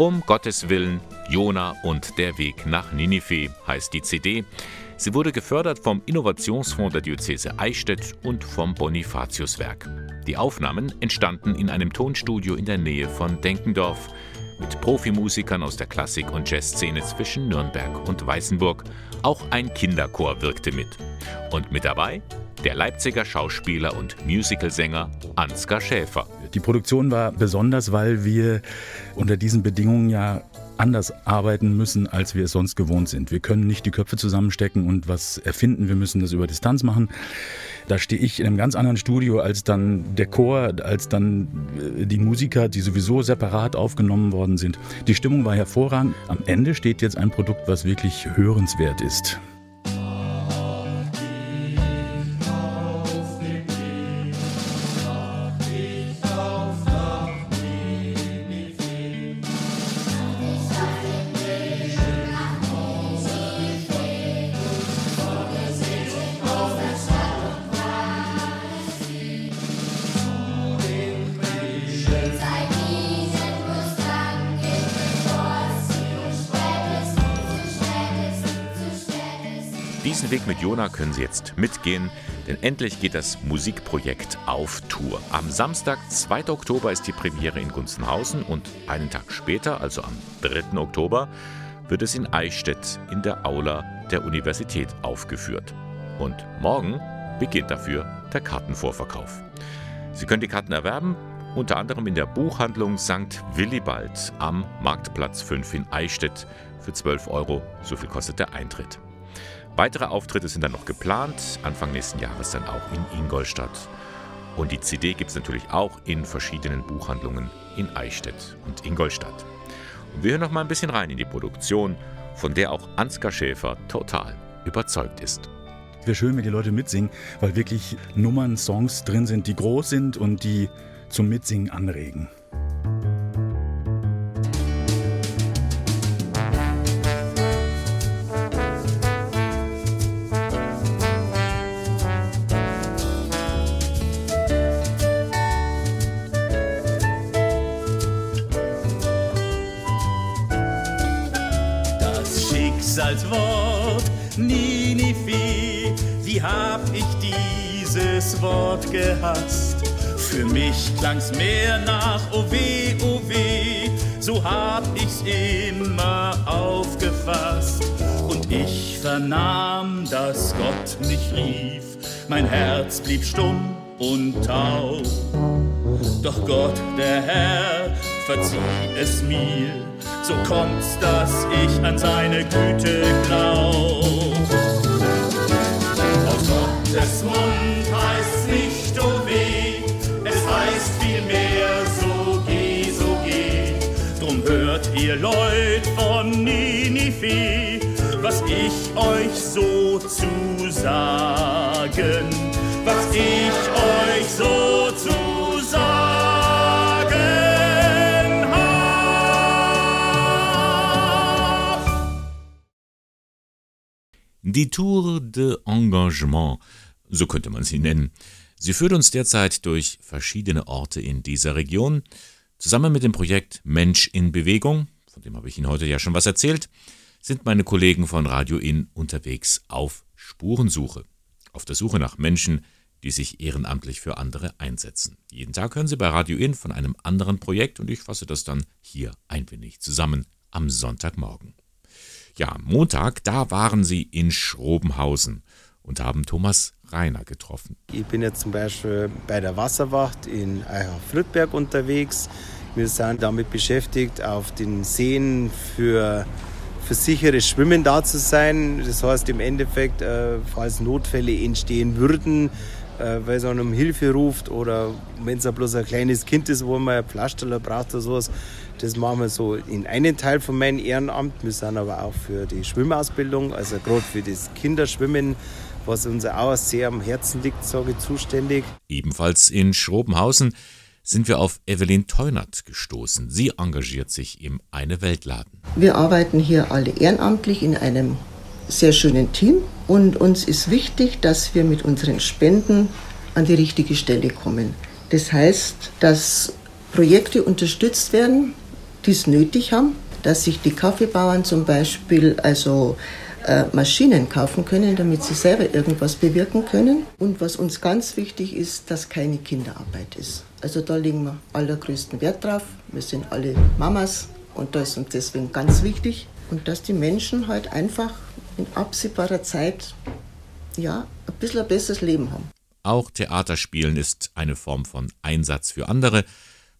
Um Gottes Willen, Jona und der Weg nach Ninive heißt die CD. Sie wurde gefördert vom Innovationsfonds der Diözese Eichstätt und vom Bonifatiuswerk. Die Aufnahmen entstanden in einem Tonstudio in der Nähe von Denkendorf mit Profimusikern aus der Klassik- und Jazzszene zwischen Nürnberg und Weißenburg. Auch ein Kinderchor wirkte mit. Und mit dabei der Leipziger Schauspieler und Musicalsänger Ansgar Schäfer. Die Produktion war besonders, weil wir unter diesen Bedingungen ja anders arbeiten müssen, als wir es sonst gewohnt sind. Wir können nicht die Köpfe zusammenstecken und was erfinden, wir müssen das über Distanz machen. Da stehe ich in einem ganz anderen Studio als dann der Chor, als dann äh, die Musiker, die sowieso separat aufgenommen worden sind. Die Stimmung war hervorragend. Am Ende steht jetzt ein Produkt, was wirklich hörenswert ist. Jona können Sie jetzt mitgehen, denn endlich geht das Musikprojekt auf Tour. Am Samstag, 2. Oktober, ist die Premiere in Gunzenhausen und einen Tag später, also am 3. Oktober, wird es in Eichstätt in der Aula der Universität aufgeführt. Und morgen beginnt dafür der Kartenvorverkauf. Sie können die Karten erwerben, unter anderem in der Buchhandlung St. Willibald am Marktplatz 5 in Eichstätt für 12 Euro. So viel kostet der Eintritt. Weitere Auftritte sind dann noch geplant, Anfang nächsten Jahres dann auch in Ingolstadt. Und die CD gibt es natürlich auch in verschiedenen Buchhandlungen in Eichstätt und Ingolstadt. Und wir hören noch mal ein bisschen rein in die Produktion, von der auch Ansgar Schäfer total überzeugt ist. Es wäre schön, wenn die Leute mitsingen, weil wirklich Nummern, Songs drin sind, die groß sind und die zum Mitsingen anregen. Wort gehasst? Für mich klang's mehr nach oh weh, oh weh, so hab ich's immer aufgefasst. Und ich vernahm, dass Gott mich rief, mein Herz blieb stumm und taub. Doch Gott, der Herr, verzieh es mir, so kommt's, dass ich an seine Güte glaub. Aus Gottes Mund heißt ihr Leut von Ninive, was ich euch so zu sagen, was ich euch so zu sagen Die Tour de Engagement, so könnte man sie nennen. Sie führt uns derzeit durch verschiedene Orte in dieser Region. Zusammen mit dem Projekt Mensch in Bewegung, von dem habe ich Ihnen heute ja schon was erzählt, sind meine Kollegen von Radio In unterwegs auf Spurensuche. Auf der Suche nach Menschen, die sich ehrenamtlich für andere einsetzen. Jeden Tag hören Sie bei Radio In von einem anderen Projekt und ich fasse das dann hier ein wenig zusammen am Sonntagmorgen. Ja, Montag, da waren sie in Schrobenhausen und haben Thomas Reiner getroffen. Ich bin jetzt zum Beispiel bei der Wasserwacht in Eichach-Friedberg unterwegs. Wir sind damit beschäftigt, auf den Seen für, für sicheres Schwimmen da zu sein. Das heißt im Endeffekt, äh, falls Notfälle entstehen würden, äh, weil es einen um Hilfe ruft oder wenn es bloß ein kleines Kind ist, wo man ein Pflasterler braucht oder sowas, das machen wir so in einen Teil von meinem Ehrenamt. Wir sind aber auch für die Schwimmausbildung, also gerade für das Kinderschwimmen, was uns auch sehr am Herzen liegt, sage ich, zuständig. Ebenfalls in Schrobenhausen sind wir auf Evelyn Teunert gestoßen. Sie engagiert sich im Eine Weltladen. Wir arbeiten hier alle ehrenamtlich in einem sehr schönen Team und uns ist wichtig, dass wir mit unseren Spenden an die richtige Stelle kommen. Das heißt, dass Projekte unterstützt werden, die es nötig haben, dass sich die Kaffeebauern zum Beispiel also äh, Maschinen kaufen können, damit sie selber irgendwas bewirken können. Und was uns ganz wichtig ist, dass keine Kinderarbeit ist. Also da legen wir allergrößten Wert drauf. Wir sind alle Mamas und da ist uns deswegen ganz wichtig. Und dass die Menschen halt einfach in absehbarer Zeit ja, ein bisschen ein besseres Leben haben. Auch Theaterspielen ist eine Form von Einsatz für andere,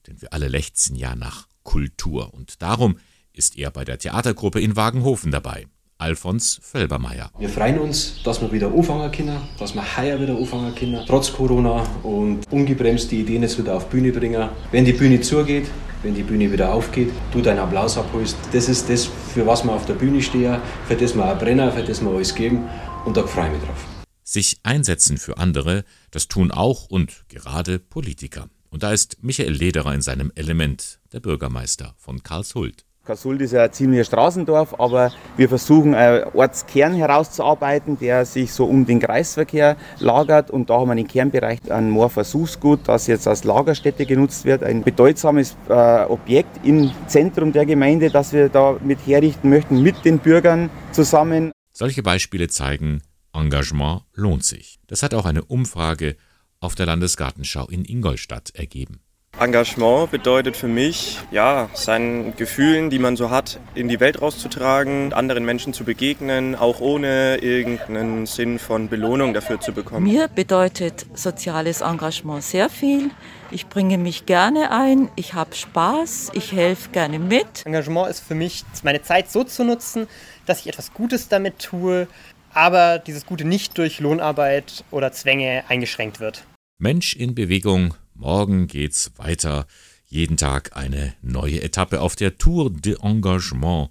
denn wir alle lechzen ja nach Kultur. Und darum ist er bei der Theatergruppe in Wagenhofen dabei. Alfons Felbermeier. Wir freuen uns, dass wir wieder anfangen können, dass wir heuer wieder anfangen können, trotz Corona und ungebremst die Ideen jetzt wieder auf Bühne bringen. Wenn die Bühne zugeht, wenn die Bühne wieder aufgeht, du deinen Applaus abholst. Das ist das, für was wir auf der Bühne stehen, für das wir auch brennen, für das wir alles geben und da freue ich mich drauf. Sich einsetzen für andere, das tun auch und gerade Politiker. Und da ist Michael Lederer in seinem Element, der Bürgermeister von Karlshult. Karlshult ist ja ein ziemliches Straßendorf, aber wir versuchen einen Ortskern herauszuarbeiten, der sich so um den Kreisverkehr lagert. Und da haben wir den Kernbereich ein Moorversuchsgut, das jetzt als Lagerstätte genutzt wird. Ein bedeutsames äh, Objekt im Zentrum der Gemeinde, das wir da mit herrichten möchten, mit den Bürgern zusammen. Solche Beispiele zeigen, Engagement lohnt sich. Das hat auch eine Umfrage auf der Landesgartenschau in Ingolstadt ergeben. Engagement bedeutet für mich, ja, seinen Gefühlen, die man so hat, in die Welt rauszutragen, anderen Menschen zu begegnen, auch ohne irgendeinen Sinn von Belohnung dafür zu bekommen. Mir bedeutet soziales Engagement sehr viel. Ich bringe mich gerne ein, ich habe Spaß, ich helfe gerne mit. Engagement ist für mich, meine Zeit so zu nutzen, dass ich etwas Gutes damit tue, aber dieses Gute nicht durch Lohnarbeit oder Zwänge eingeschränkt wird. Mensch in Bewegung Morgen geht's weiter. Jeden Tag eine neue Etappe auf der Tour de Engagement.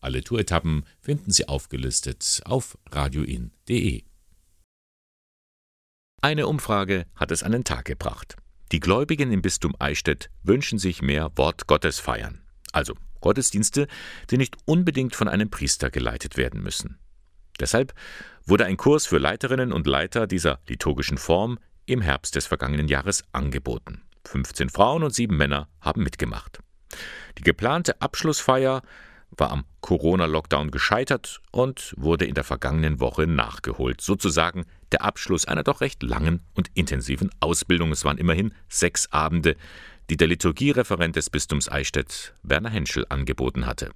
Alle Touretappen finden Sie aufgelistet auf radioin.de. Eine Umfrage hat es an den Tag gebracht. Die Gläubigen im Bistum Eichstätt wünschen sich mehr Wort Gottes feiern. Also Gottesdienste, die nicht unbedingt von einem Priester geleitet werden müssen. Deshalb wurde ein Kurs für Leiterinnen und Leiter dieser liturgischen Form im Herbst des vergangenen Jahres angeboten. 15 Frauen und 7 Männer haben mitgemacht. Die geplante Abschlussfeier war am Corona-Lockdown gescheitert und wurde in der vergangenen Woche nachgeholt. Sozusagen der Abschluss einer doch recht langen und intensiven Ausbildung. Es waren immerhin sechs Abende, die der Liturgiereferent des Bistums Eichstätt, Werner Henschel, angeboten hatte.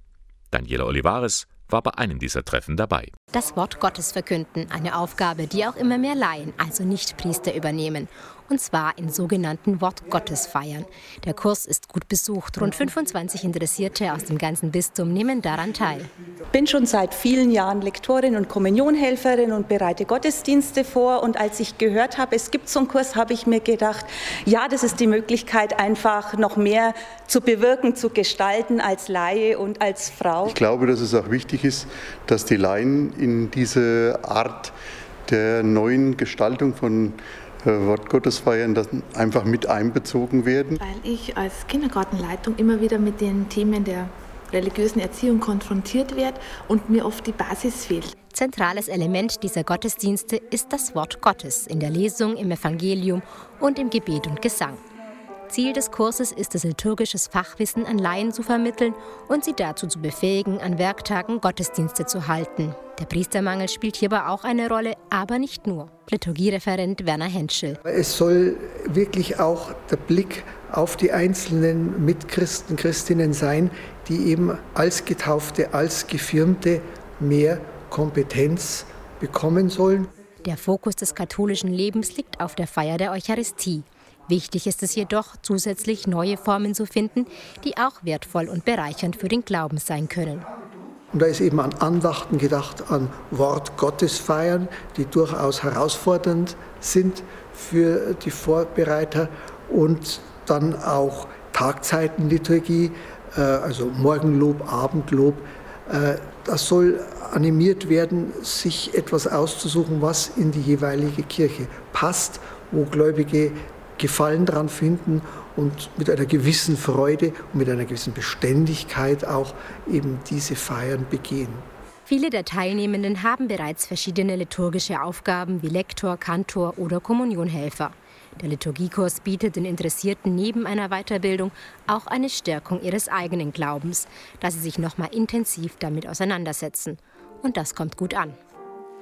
Daniela Olivares war bei einem dieser Treffen dabei. Das Wort Gottes verkünden, eine Aufgabe, die auch immer mehr Laien, also Nicht-Priester, übernehmen und zwar in sogenannten Wort Gottes feiern. Der Kurs ist gut besucht. Rund 25 Interessierte aus dem ganzen Bistum nehmen daran teil. Ich bin schon seit vielen Jahren Lektorin und Kommunionhelferin und bereite Gottesdienste vor. Und als ich gehört habe, es gibt so einen Kurs, habe ich mir gedacht, ja, das ist die Möglichkeit, einfach noch mehr zu bewirken, zu gestalten als Laie und als Frau. Ich glaube, dass es auch wichtig ist, dass die Laien in diese Art der neuen Gestaltung von Wort Gottes feiern, das einfach mit einbezogen werden. Weil ich als Kindergartenleitung immer wieder mit den Themen der religiösen Erziehung konfrontiert werde und mir oft die Basis fehlt. Zentrales Element dieser Gottesdienste ist das Wort Gottes in der Lesung, im Evangelium und im Gebet und Gesang. Ziel des Kurses ist es, liturgisches Fachwissen an Laien zu vermitteln und sie dazu zu befähigen, an Werktagen Gottesdienste zu halten. Der Priestermangel spielt hierbei auch eine Rolle, aber nicht nur. Liturgiereferent Werner Henschel. Es soll wirklich auch der Blick auf die einzelnen Mitchristen, Christinnen sein, die eben als Getaufte, als Gefirmte mehr Kompetenz bekommen sollen. Der Fokus des katholischen Lebens liegt auf der Feier der Eucharistie. Wichtig ist es jedoch, zusätzlich neue Formen zu finden, die auch wertvoll und bereichernd für den Glauben sein können. Und da ist eben an Andachten gedacht, an Wort Gottes feiern, die durchaus herausfordernd sind für die Vorbereiter und dann auch Tagzeitenliturgie, äh, also Morgenlob, Abendlob. Äh, das soll animiert werden, sich etwas auszusuchen, was in die jeweilige Kirche passt, wo Gläubige Gefallen daran finden und mit einer gewissen Freude und mit einer gewissen Beständigkeit auch eben diese Feiern begehen. Viele der Teilnehmenden haben bereits verschiedene liturgische Aufgaben wie Lektor, Kantor oder Kommunionhelfer. Der Liturgiekurs bietet den Interessierten neben einer Weiterbildung auch eine Stärkung ihres eigenen Glaubens, dass sie sich nochmal intensiv damit auseinandersetzen. Und das kommt gut an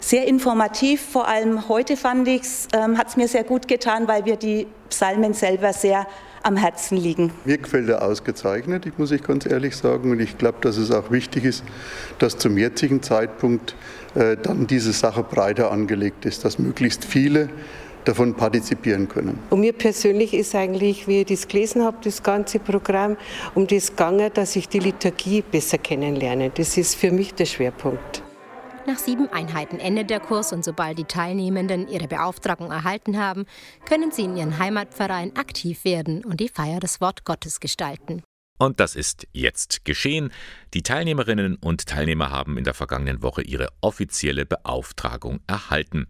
sehr informativ. Vor allem heute fand ich ähm, hat es mir sehr gut getan, weil wir die Psalmen selber sehr am Herzen liegen. Mir gefällt er ausgezeichnet, ich muss ich ganz ehrlich sagen. Und ich glaube, dass es auch wichtig ist, dass zum jetzigen Zeitpunkt äh, dann diese Sache breiter angelegt ist, dass möglichst viele davon partizipieren können. Und mir persönlich ist eigentlich, wie ich das gelesen habe, das ganze Programm, um das gegangen, dass ich die Liturgie besser kennenlerne. Das ist für mich der Schwerpunkt. Nach sieben Einheiten endet der Kurs und sobald die Teilnehmenden ihre Beauftragung erhalten haben, können sie in ihren Heimatverein aktiv werden und die Feier des Wort Gottes gestalten. Und das ist jetzt geschehen. Die Teilnehmerinnen und Teilnehmer haben in der vergangenen Woche ihre offizielle Beauftragung erhalten.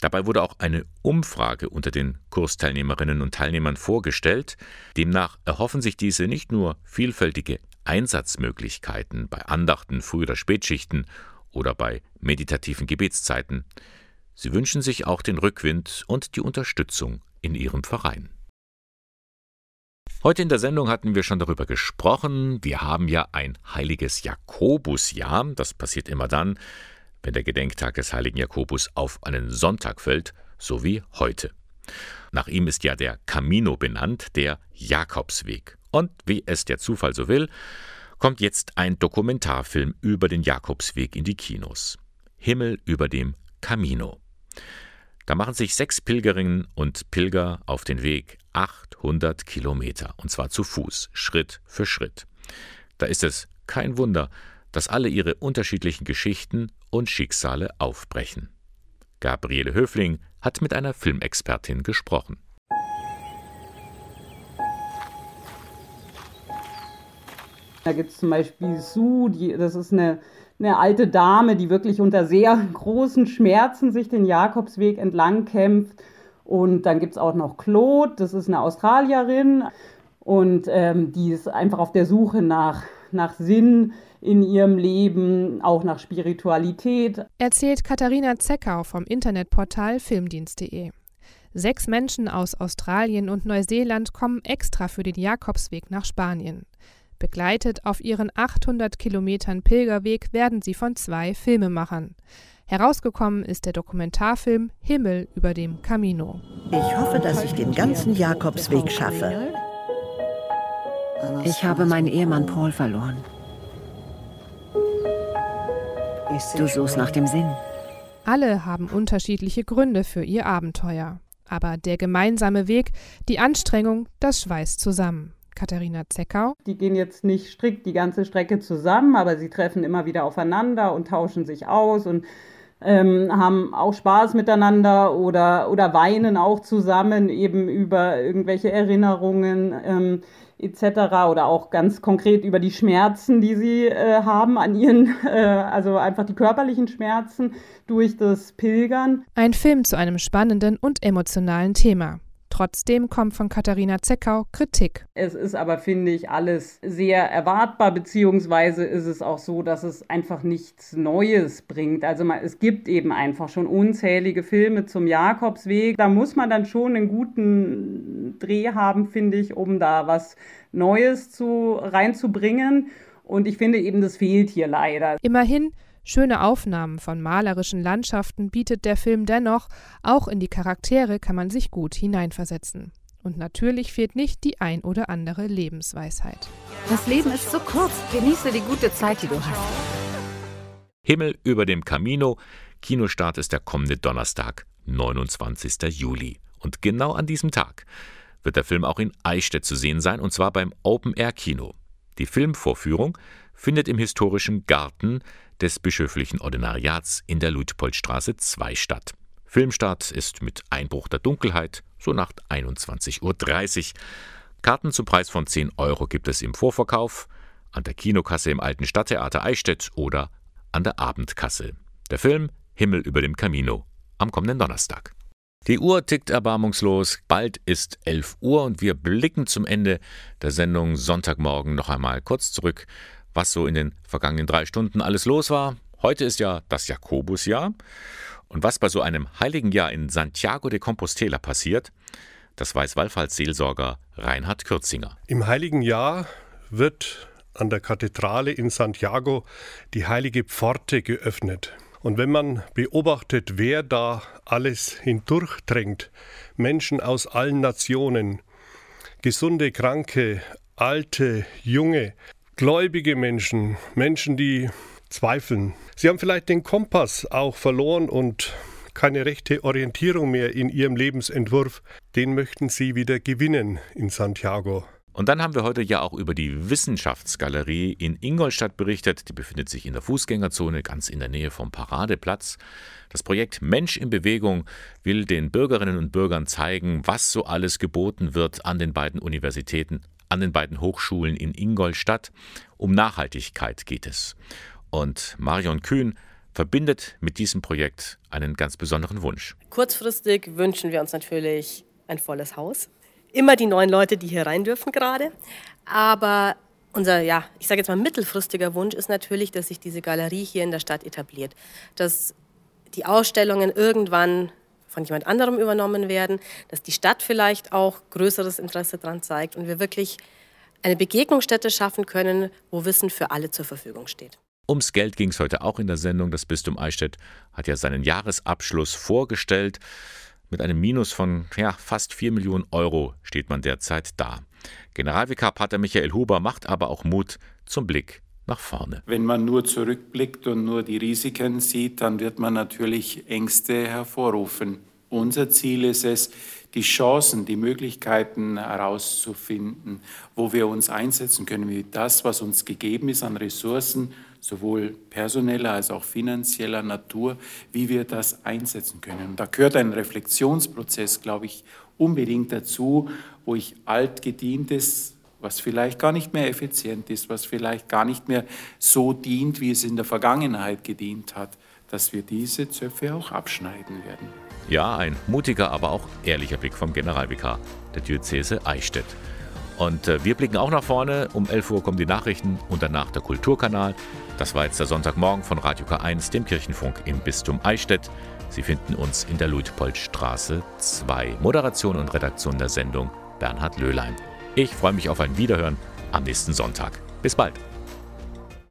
Dabei wurde auch eine Umfrage unter den Kursteilnehmerinnen und Teilnehmern vorgestellt. Demnach erhoffen sich diese nicht nur vielfältige Einsatzmöglichkeiten bei Andachten, Früh- oder Spätschichten oder bei meditativen Gebetszeiten. Sie wünschen sich auch den Rückwind und die Unterstützung in ihrem Verein. Heute in der Sendung hatten wir schon darüber gesprochen. Wir haben ja ein heiliges Jakobusjahr. Das passiert immer dann, wenn der Gedenktag des heiligen Jakobus auf einen Sonntag fällt, so wie heute. Nach ihm ist ja der Camino benannt, der Jakobsweg. Und wie es der Zufall so will, kommt jetzt ein Dokumentarfilm über den Jakobsweg in die Kinos. Himmel über dem Camino. Da machen sich sechs Pilgerinnen und Pilger auf den Weg 800 Kilometer, und zwar zu Fuß, Schritt für Schritt. Da ist es kein Wunder, dass alle ihre unterschiedlichen Geschichten und Schicksale aufbrechen. Gabriele Höfling hat mit einer Filmexpertin gesprochen. Da gibt es zum Beispiel Sue, die, das ist eine, eine alte Dame, die wirklich unter sehr großen Schmerzen sich den Jakobsweg entlang kämpft. Und dann gibt es auch noch Claude, das ist eine Australierin und ähm, die ist einfach auf der Suche nach, nach Sinn in ihrem Leben, auch nach Spiritualität. Erzählt Katharina Zeckau vom Internetportal filmdienst.de. Sechs Menschen aus Australien und Neuseeland kommen extra für den Jakobsweg nach Spanien. Begleitet auf ihren 800 Kilometern Pilgerweg werden sie von zwei Filmemachern. Herausgekommen ist der Dokumentarfilm Himmel über dem Camino. Ich hoffe, dass ich den ganzen Jakobsweg schaffe. Ich habe meinen Ehemann Paul verloren. Du suchst nach dem Sinn. Alle haben unterschiedliche Gründe für ihr Abenteuer. Aber der gemeinsame Weg, die Anstrengung, das schweißt zusammen. Katharina Zeckau. Die gehen jetzt nicht strikt die ganze Strecke zusammen, aber sie treffen immer wieder aufeinander und tauschen sich aus und ähm, haben auch Spaß miteinander oder, oder weinen auch zusammen eben über irgendwelche Erinnerungen ähm, etc. oder auch ganz konkret über die Schmerzen, die sie äh, haben an ihren, äh, also einfach die körperlichen Schmerzen durch das Pilgern. Ein Film zu einem spannenden und emotionalen Thema. Trotzdem kommt von Katharina Zeckau Kritik. Es ist aber, finde ich, alles sehr erwartbar, beziehungsweise ist es auch so, dass es einfach nichts Neues bringt. Also man, es gibt eben einfach schon unzählige Filme zum Jakobsweg. Da muss man dann schon einen guten Dreh haben, finde ich, um da was Neues zu, reinzubringen. Und ich finde eben, das fehlt hier leider. Immerhin Schöne Aufnahmen von malerischen Landschaften bietet der Film dennoch, auch in die Charaktere kann man sich gut hineinversetzen. Und natürlich fehlt nicht die ein oder andere Lebensweisheit. Das Leben ist so kurz, genieße die gute Zeit, die du hast. Himmel über dem Camino. Kinostart ist der kommende Donnerstag, 29. Juli. Und genau an diesem Tag wird der Film auch in Eichstätt zu sehen sein, und zwar beim Open Air Kino. Die Filmvorführung findet im historischen Garten des bischöflichen Ordinariats in der Luitpoldstraße 2 statt. Filmstart ist mit Einbruch der Dunkelheit so nach 21.30 Uhr. Karten zum Preis von 10 Euro gibt es im Vorverkauf, an der Kinokasse im Alten Stadttheater Eichstätt oder an der Abendkasse. Der Film Himmel über dem Camino am kommenden Donnerstag. Die Uhr tickt erbarmungslos, bald ist 11 Uhr und wir blicken zum Ende der Sendung Sonntagmorgen noch einmal kurz zurück was so in den vergangenen drei Stunden alles los war. Heute ist ja das Jakobusjahr. Und was bei so einem heiligen Jahr in Santiago de Compostela passiert, das weiß Wallfahrtsseelsorger Reinhard Kürzinger. Im heiligen Jahr wird an der Kathedrale in Santiago die heilige Pforte geöffnet. Und wenn man beobachtet, wer da alles hindurchdrängt, Menschen aus allen Nationen, gesunde, kranke, alte, junge, gläubige Menschen, Menschen, die zweifeln. Sie haben vielleicht den Kompass auch verloren und keine rechte Orientierung mehr in ihrem Lebensentwurf, den möchten sie wieder gewinnen in Santiago. Und dann haben wir heute ja auch über die Wissenschaftsgalerie in Ingolstadt berichtet. Die befindet sich in der Fußgängerzone ganz in der Nähe vom Paradeplatz. Das Projekt Mensch in Bewegung will den Bürgerinnen und Bürgern zeigen, was so alles geboten wird an den beiden Universitäten, an den beiden Hochschulen in Ingolstadt. Um Nachhaltigkeit geht es. Und Marion Kühn verbindet mit diesem Projekt einen ganz besonderen Wunsch. Kurzfristig wünschen wir uns natürlich ein volles Haus. Immer die neuen Leute, die hier rein dürfen gerade. Aber unser, ja, ich sage jetzt mal mittelfristiger Wunsch ist natürlich, dass sich diese Galerie hier in der Stadt etabliert. Dass die Ausstellungen irgendwann von jemand anderem übernommen werden, dass die Stadt vielleicht auch größeres Interesse daran zeigt und wir wirklich eine Begegnungsstätte schaffen können, wo Wissen für alle zur Verfügung steht. Ums Geld ging es heute auch in der Sendung. Das Bistum Eichstätt hat ja seinen Jahresabschluss vorgestellt. Mit einem Minus von ja, fast 4 Millionen Euro steht man derzeit da. Generalvikar Pater Michael Huber macht aber auch Mut zum Blick nach vorne. Wenn man nur zurückblickt und nur die Risiken sieht, dann wird man natürlich Ängste hervorrufen. Unser Ziel ist es, die Chancen, die Möglichkeiten herauszufinden, wo wir uns einsetzen können, wie das, was uns gegeben ist an Ressourcen, sowohl personeller als auch finanzieller Natur, wie wir das einsetzen können. Und da gehört ein Reflexionsprozess, glaube ich, unbedingt dazu, wo ich altgedientes was vielleicht gar nicht mehr effizient ist, was vielleicht gar nicht mehr so dient, wie es in der Vergangenheit gedient hat, dass wir diese Zöpfe auch abschneiden werden. Ja, ein mutiger, aber auch ehrlicher Blick vom Generalvikar der Diözese Eichstätt. Und äh, wir blicken auch nach vorne. Um 11 Uhr kommen die Nachrichten und danach der Kulturkanal. Das war jetzt der Sonntagmorgen von Radio K1, dem Kirchenfunk im Bistum Eichstätt. Sie finden uns in der Luitpoldstraße 2. Moderation und Redaktion der Sendung Bernhard Löhlein. Ich freue mich auf ein Wiederhören am nächsten Sonntag. Bis bald.